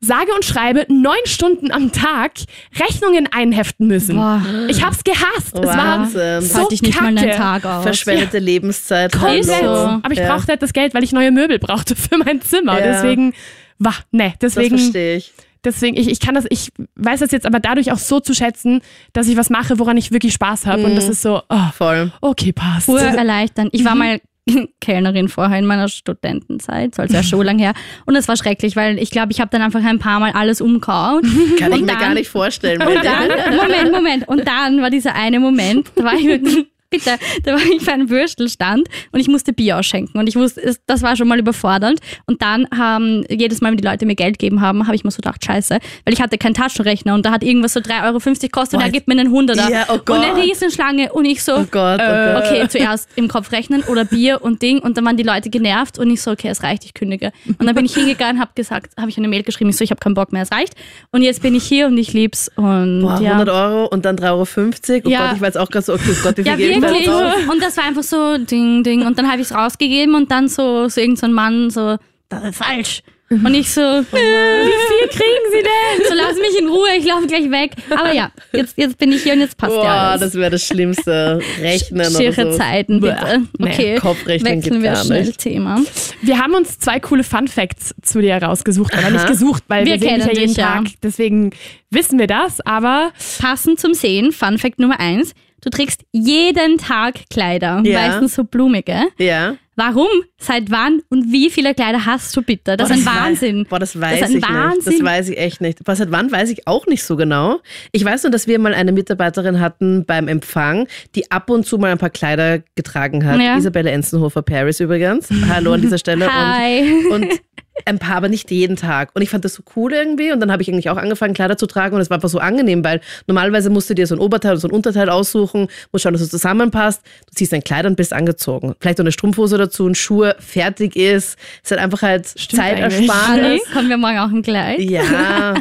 sage und schreibe neun Stunden am Tag Rechnungen einheften müssen. Boah. Ich hab's gehasst. Es war Wahnsinn. so Halte ich nicht mal einen kacke. Tag aus. Verschwendete Lebenszeit. Komplett. Hallo. so. Aber ich Ja. brauchte halt das Geld, weil ich neue Möbel brauchte für mein Zimmer. Ja. Deswegen, wah, ne, Das deswegen, verstehe ich. deswegen, ich, ich kann das, ich weiß das jetzt aber dadurch auch so zu schätzen, dass ich was mache, woran ich wirklich Spaß habe. Und das ist so, oh, Voll. okay, passt. Ur erleichtern. Ich war mal Kellnerin vorher in meiner Studentenzeit, so als wäre schon lang her. Und es war schrecklich, weil ich glaube, ich habe dann einfach ein paar Mal alles umgehauen. Kann ich Und mir dann- gar nicht vorstellen. Und dann, Moment, Moment. Und dann war dieser eine Moment, da war ich mit, bitte, da war ich bei einem Würstelstand und ich musste Bier ausschenken. Und ich wusste, das war schon mal überfordernd. Und dann haben, jedes Mal, wenn die Leute mir Geld gegeben haben, habe ich mir so gedacht, scheiße, weil ich hatte keinen Taschenrechner und da hat irgendwas so 3,50 Euro gekostet, Boah, da gibt mir einen Hunderter. Ja, oh und Gott. eine Riesenschlange und ich so, Oh Gott, oh äh, Gott. okay, zuerst im Kopf rechnen oder Bier und Ding und dann waren die Leute genervt und ich so, okay, es reicht, ich kündige. Und dann bin ich hingegangen, habe gesagt, habe ich eine Mail geschrieben, ich so, ich habe keinen Bock mehr, es reicht. Und jetzt bin ich hier und ich lieb's und Boah, ja. 100 Euro und dann 3,50 Euro. Oh Ja. Gott, ich war jetzt auch gerade so, okay, oh Gott, wie viel Ja, geben aus? Und das war einfach so Ding, Ding. Und dann habe ich es rausgegeben und dann so, so irgend so Mann so, das ist falsch. Und ich so, äh, wie viel kriegen Sie denn? So, lass mich in Ruhe, ich laufe gleich weg. Aber ja, jetzt, jetzt bin ich hier und jetzt passt ja Boah, alles. das wäre das Schlimmste. Rechnen oder Schiere so. Zeiten, bitte. Nee, Okay, Kopfrechnen wechseln wir schnell nicht. Thema. Wir haben uns zwei coole Fun Facts zu dir rausgesucht. Aber nicht gesucht, weil wir, Wir sehen dich ja kennen jeden dich, ja. Tag. Deswegen wissen wir das. Aber Passend zum Sehen, Fun Fact Nummer eins. Du trägst jeden Tag Kleider, Ja. meistens so blumige. Ja. Warum? Seit wann? Und wie viele Kleider hast du bitte? Das Boah, ist ein Wahnsinn. Boah, das weiß ein ich nicht. Wahnsinn. Das weiß ich echt nicht. Was seit wann weiß ich auch nicht so genau. Ich weiß nur, dass wir mal eine Mitarbeiterin hatten beim Empfang, die ab und zu mal ein paar Kleider getragen hat. Ja. Isabelle Enzenhofer Paris übrigens. Hallo an dieser Stelle. Hi. Und, und ein paar, aber nicht jeden Tag. Und ich fand das so cool irgendwie. Und dann habe ich eigentlich auch angefangen, Kleider zu tragen. Und es war einfach so angenehm, weil normalerweise musst du dir so ein Oberteil und so ein Unterteil aussuchen, musst schauen, dass es zusammenpasst. Du ziehst dein Kleid und bist angezogen. Vielleicht noch eine Strumpfhose dazu und Schuhe fertig ist. Es ist halt einfach halt Zeitersparnis. Kommen wir morgen auch im Kleid? Ja,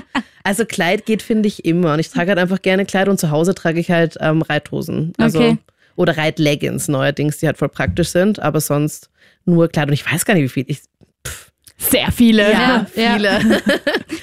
also Kleid geht, finde ich, immer. Und ich trage halt einfach gerne Kleid und zu Hause trage ich halt ähm, Reithosen. Also, Okay. Oder Reitleggings neuerdings, die halt voll praktisch sind, aber sonst nur Kleid. Und ich weiß gar nicht, wie viel. Ich, Sehr viele. Ja, Ja. viele.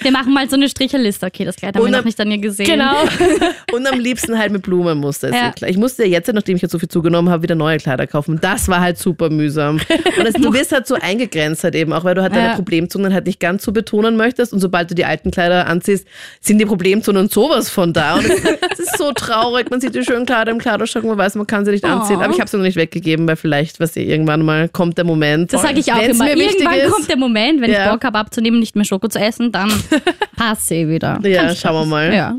Wir machen mal so eine Stricherliste. Okay, das Kleid haben Und wir noch nicht an ihr gesehen. Genau. Und am liebsten halt mit Blumenmuster. Ja. Ich musste ja jetzt, nachdem ich jetzt so viel zugenommen habe, wieder neue Kleider kaufen. Das war halt super mühsam. Und es, du wirst halt so eingegrenzt halt eben, auch weil du halt deine. Problemzonen halt nicht ganz so betonen möchtest. Und sobald du die alten Kleider anziehst, sind die Problemzonen sowas von da. Und es, ist so traurig. Man sieht die schönen Kleider im Kleiderschrank, man weiß, man kann sie nicht anziehen. Oh. Aber ich habe sie noch nicht weggegeben, weil vielleicht, was irgendwann mal kommt der Moment. Das sage ich auch Wenn's immer. Irgendwann ist. kommt der Moment, wenn Ja. ich Bock habe abzunehmen, nicht mehr Schoko zu essen, dann passt sie wieder. Ja, schauen wir mal. Ja.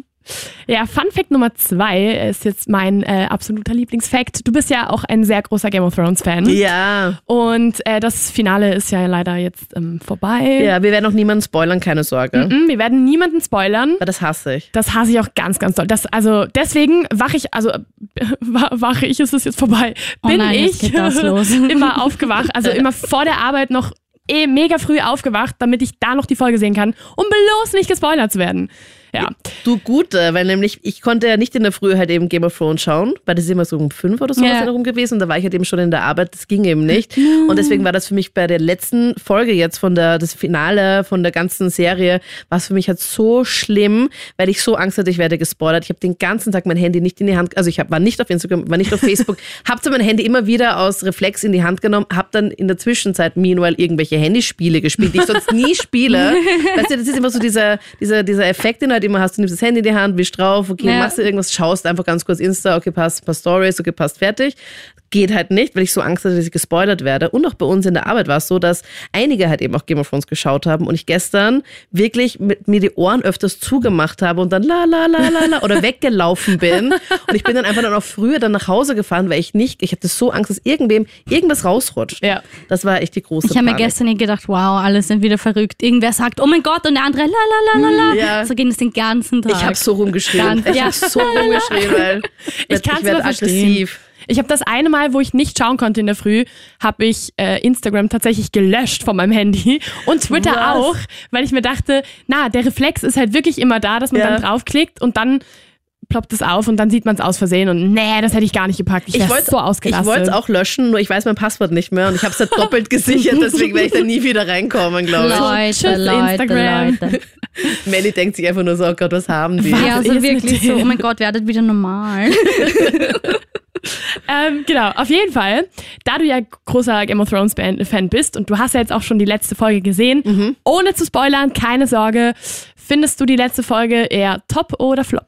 Ja, Fun Fact Nummer zwei ist jetzt mein äh, absoluter Lieblingsfact. Du bist ja auch ein sehr großer Game of Thrones Fan. Ja, Und äh, das Finale ist ja leider jetzt ähm, vorbei. ja, wir werden auch niemanden spoilern, keine Sorge. Mhm, wir werden niemanden spoilern. Aber das hasse ich. Das hasse ich auch ganz, ganz doll. Das, also deswegen wache ich, also wa- wache ich, ist es jetzt vorbei, Oh bin nein, jetzt ich geht das los. immer aufgewacht, also immer vor der Arbeit noch eh mega früh aufgewacht, damit ich da noch die Folge sehen kann, um bloß nicht gespoilert zu werden. Ja, Du Gute, weil nämlich ich konnte ja nicht in der Früh halt eben Game of Thrones schauen, weil das ist immer so um fünf oder so Ja. herum gewesen und da war ich halt eben schon in der Arbeit, das ging eben nicht. Und deswegen war das für mich bei der letzten Folge jetzt von der, das Finale von der ganzen Serie, war es für mich halt so schlimm, weil ich so Angst hatte, ich werde gespoilert. Ich habe den ganzen Tag mein Handy nicht in die Hand, also ich hab, war nicht auf Instagram, war nicht auf Facebook, habe mein Handy immer wieder aus Reflex in die Hand genommen, habe dann in der Zwischenzeit meanwhile irgendwelche Handyspiele gespielt, die ich sonst nie spiele. Weißt du, das ist immer so dieser, dieser, dieser Effekt, den du halt immer hast, du nimmst das Handy in die Hand, wischst drauf, okay, Ja. machst du irgendwas, schaust einfach ganz kurz Insta, okay, passt, paar Stories, okay, passt, fertig. Geht halt nicht, weil ich so Angst hatte, dass ich gespoilert werde. Und auch bei uns in der Arbeit war es so, dass einige halt eben auch Game of Thrones geschaut haben und ich gestern wirklich mit mir die Ohren öfters zugemacht habe und dann la la la la la oder weggelaufen bin. Und ich bin dann einfach dann auch früher dann nach Hause gefahren, weil ich nicht, ich hatte so Angst, dass irgendwem irgendwas rausrutscht. Ja. Das war echt die große Ich habe mir gestern gedacht, wow, alle sind wieder verrückt. Irgendwer sagt, oh mein Gott, und der andere, la la la la la. Ja. So ging es den ganzen Tag. Ich habe so rumgeschrien. Ganz- Ich ja. habe so rumgeschrien, weil Ich ich werde aber verstehen. aggressiv. Ich habe das eine Mal, wo ich nicht schauen konnte in der Früh, habe ich äh, Instagram tatsächlich gelöscht von meinem Handy und Twitter Was? auch, weil ich mir dachte, na, der Reflex ist halt wirklich immer da, dass man Ja. dann draufklickt und dann ploppt es auf und dann sieht man es aus Versehen und nee, das hätte ich gar nicht gepackt. Ich, Ich wollte so ausgelastet. Ich wollte es auch löschen, nur ich weiß mein Passwort nicht mehr und ich habe es halt doppelt gesichert, deswegen werde ich da nie wieder reinkommen, glaube ich. Leute, Tschüss, Leute, Instagram. Leute. Melly denkt sich einfach nur so, oh Gott, was haben die? Ja, also wirklich so, oh mein Gott, werdet wieder normal. Ähm, genau, auf jeden Fall, da du ja großer Game of Thrones Fan Fan bist und du hast ja jetzt auch schon die letzte Folge gesehen, Mhm. ohne zu spoilern, keine Sorge, findest du die letzte Folge eher top oder flop?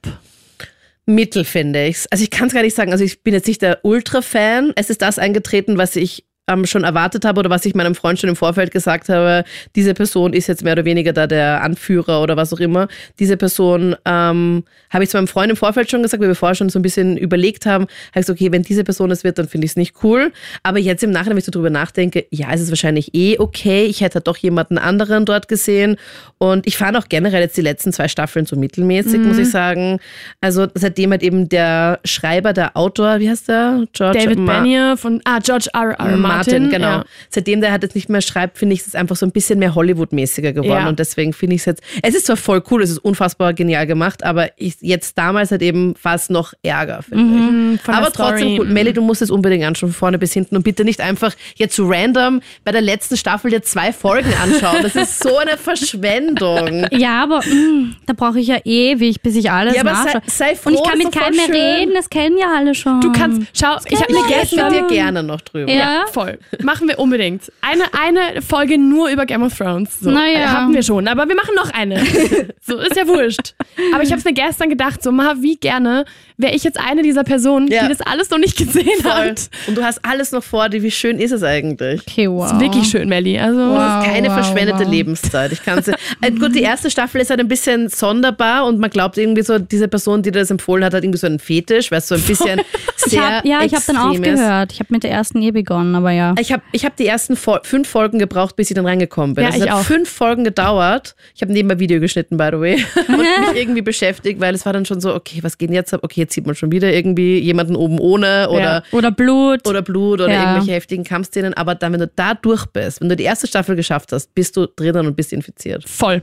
Mittel finde ich's. Also ich kann es gar nicht sagen. Also ich bin jetzt nicht der Ultra-Fan. Es ist das eingetreten, was ich ähm, schon erwartet habe oder was ich meinem Freund schon im Vorfeld gesagt habe. Diese Person ist jetzt mehr oder weniger da der Anführer oder was auch immer. Diese Person ähm, habe ich zu meinem Freund im Vorfeld schon gesagt, weil wir vorher schon so ein bisschen überlegt haben. Habe ich gesagt, okay, wenn diese Person es wird, dann finde ich es nicht cool. Aber jetzt im Nachhinein, wenn ich so drüber nachdenke, ja, es ist wahrscheinlich eh okay. Ich hätte doch jemanden anderen dort gesehen. Und ich fand auch generell jetzt die letzten zwei Staffeln so mittelmäßig, muss ich sagen. Also seitdem halt eben der Schreiber, der Autor, wie heißt der? George David Benioff von, ah, George R. R. Martin. Martin, genau. Ja. Seitdem der halt jetzt nicht mehr schreibt, finde ich es einfach so ein bisschen mehr Hollywood-mäßiger geworden. Ja. Und deswegen finde ich es jetzt, es ist zwar voll cool, es ist unfassbar genial gemacht, aber ich, jetzt damals halt eben fast noch Ärger, finde Mhm, ich. aber trotzdem cool. Melly, du musst es unbedingt anschauen, von vorne bis hinten und bitte nicht einfach jetzt random bei der letzten Staffel dir zwei Folgen anschauen. Das ist so eine Verschwendung. Ja, aber mh, da brauche ich ja ewig, bis ich alles Ja, aber sei, sei froh, Und ich kann mit keinem mehr schön. reden, das kennen ja alle schon. Du kannst, schau, ich habe Ich mir rede gestern... mit dir gerne noch drüber. Ja. Voll. Machen wir unbedingt. Eine, eine Folge nur über Game of Thrones. So. Naja. Äh, Hatten wir schon, aber wir machen noch eine. so, ist ja wurscht. Aber ich habe es mir gestern gedacht, so, ma, wie gerne wäre ich jetzt eine dieser Personen, Ja. die das alles noch nicht gesehen Voll. hat. Und du hast alles noch vor dir. Wie schön ist es eigentlich? Okay, wow. Das ist wirklich schön, Melly. Also, Wow. Das ist keine wow, verschwendete wow. Lebenszeit. Ich kann's, äh, gut, die erste Staffel ist halt ein bisschen sonderbar und man glaubt irgendwie so, diese Person, die dir das empfohlen hat, hat irgendwie so einen Fetisch, weil es so ein bisschen Ich sehr hab, ja, ich habe dann extrem ist. aufgehört. Ich habe mit der ersten eh begonnen, aber ja. Ich habe ich hab die ersten Fol fünf Folgen gebraucht, bis ich dann reingekommen bin. Ja, Also es hat auch. fünf Folgen gedauert. Ich habe nebenbei Video geschnitten, by the way. Und mich irgendwie beschäftigt, weil es war dann schon so, okay, was geht denn jetzt ab? Okay, jetzt sieht man schon wieder irgendwie jemanden oben ohne oder, Ja. Oder Blut. oder Blut oder Ja. irgendwelche heftigen Kampfszenen. Aber dann, wenn du da durch bist, wenn du die erste Staffel geschafft hast, bist du drinnen und bist infiziert. voll.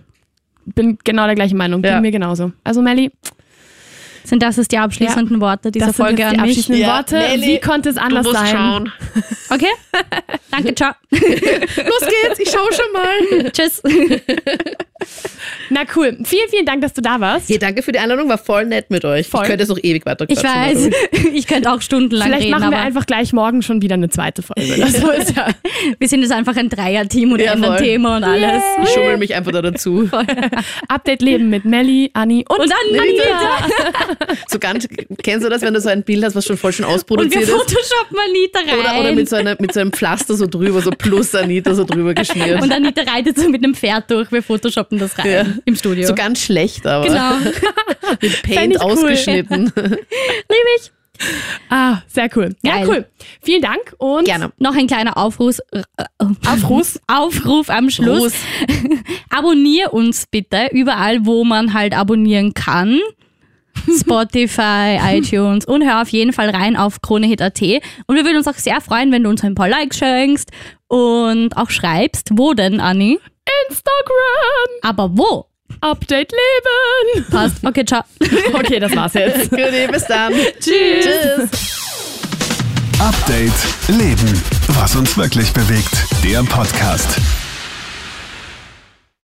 Bin genau der gleichen Meinung. Ging mir genauso. Also, Melly, Sind das jetzt die abschließenden Worte dieser das sind Folge jetzt die an mich? abschließenden Ja, Worte. Melly, wie konnte es anders sein? Okay? Danke, ciao. Los geht's, ich schau schon mal. Tschüss. Na cool. Vielen, vielen Dank, dass du da warst. Hey, danke für die Einladung, war voll nett mit euch. Voll. Ich könnte jetzt noch ewig weiter Ich weiß, ich könnte auch stundenlang Vielleicht reden, machen wir aber einfach gleich morgen schon wieder eine zweite Folge. oder so ist ja. wir sind jetzt einfach ein Dreier-Team und Ja, ändern voll. Thema und alles. Ich schummel mich einfach da dazu. Update Leben mit Melli, Anni und, Und dann Anita. So ganz, kennst du das, wenn du so ein Bild hast, was schon voll schon Und wir ausproduziert ist? photoshoppen Anita rein. Oder, oder mit, so einer, mit so einem Pflaster so drüber, so plus Anita so drüber geschmiert. und Anita reitet so mit einem Pferd durch. Wir photoshoppen das rein Ja. im Studio. So ganz schlecht, aber genau. mit Paint ich cool. ausgeschnitten. Liebe ich. Ah, sehr cool. Ja, Geil. cool. Vielen Dank und Gerne. Noch ein kleiner Aufruf, äh, Aufruf. Aufruf am Schluss. Abonnier uns bitte überall, wo man halt abonnieren kann. Spotify, iTunes und hör auf jeden Fall rein auf KroneHit.at. Und wir würden uns auch sehr freuen, wenn du uns ein paar Likes schenkst und auch schreibst. Wo denn, Anni? Instagram. Aber wo? Update Leben. Passt. Okay, ciao. Okay, das war's jetzt. Gut, bis dann. Tschüss. Tschüss. Update Leben. Was uns wirklich bewegt. Der Podcast.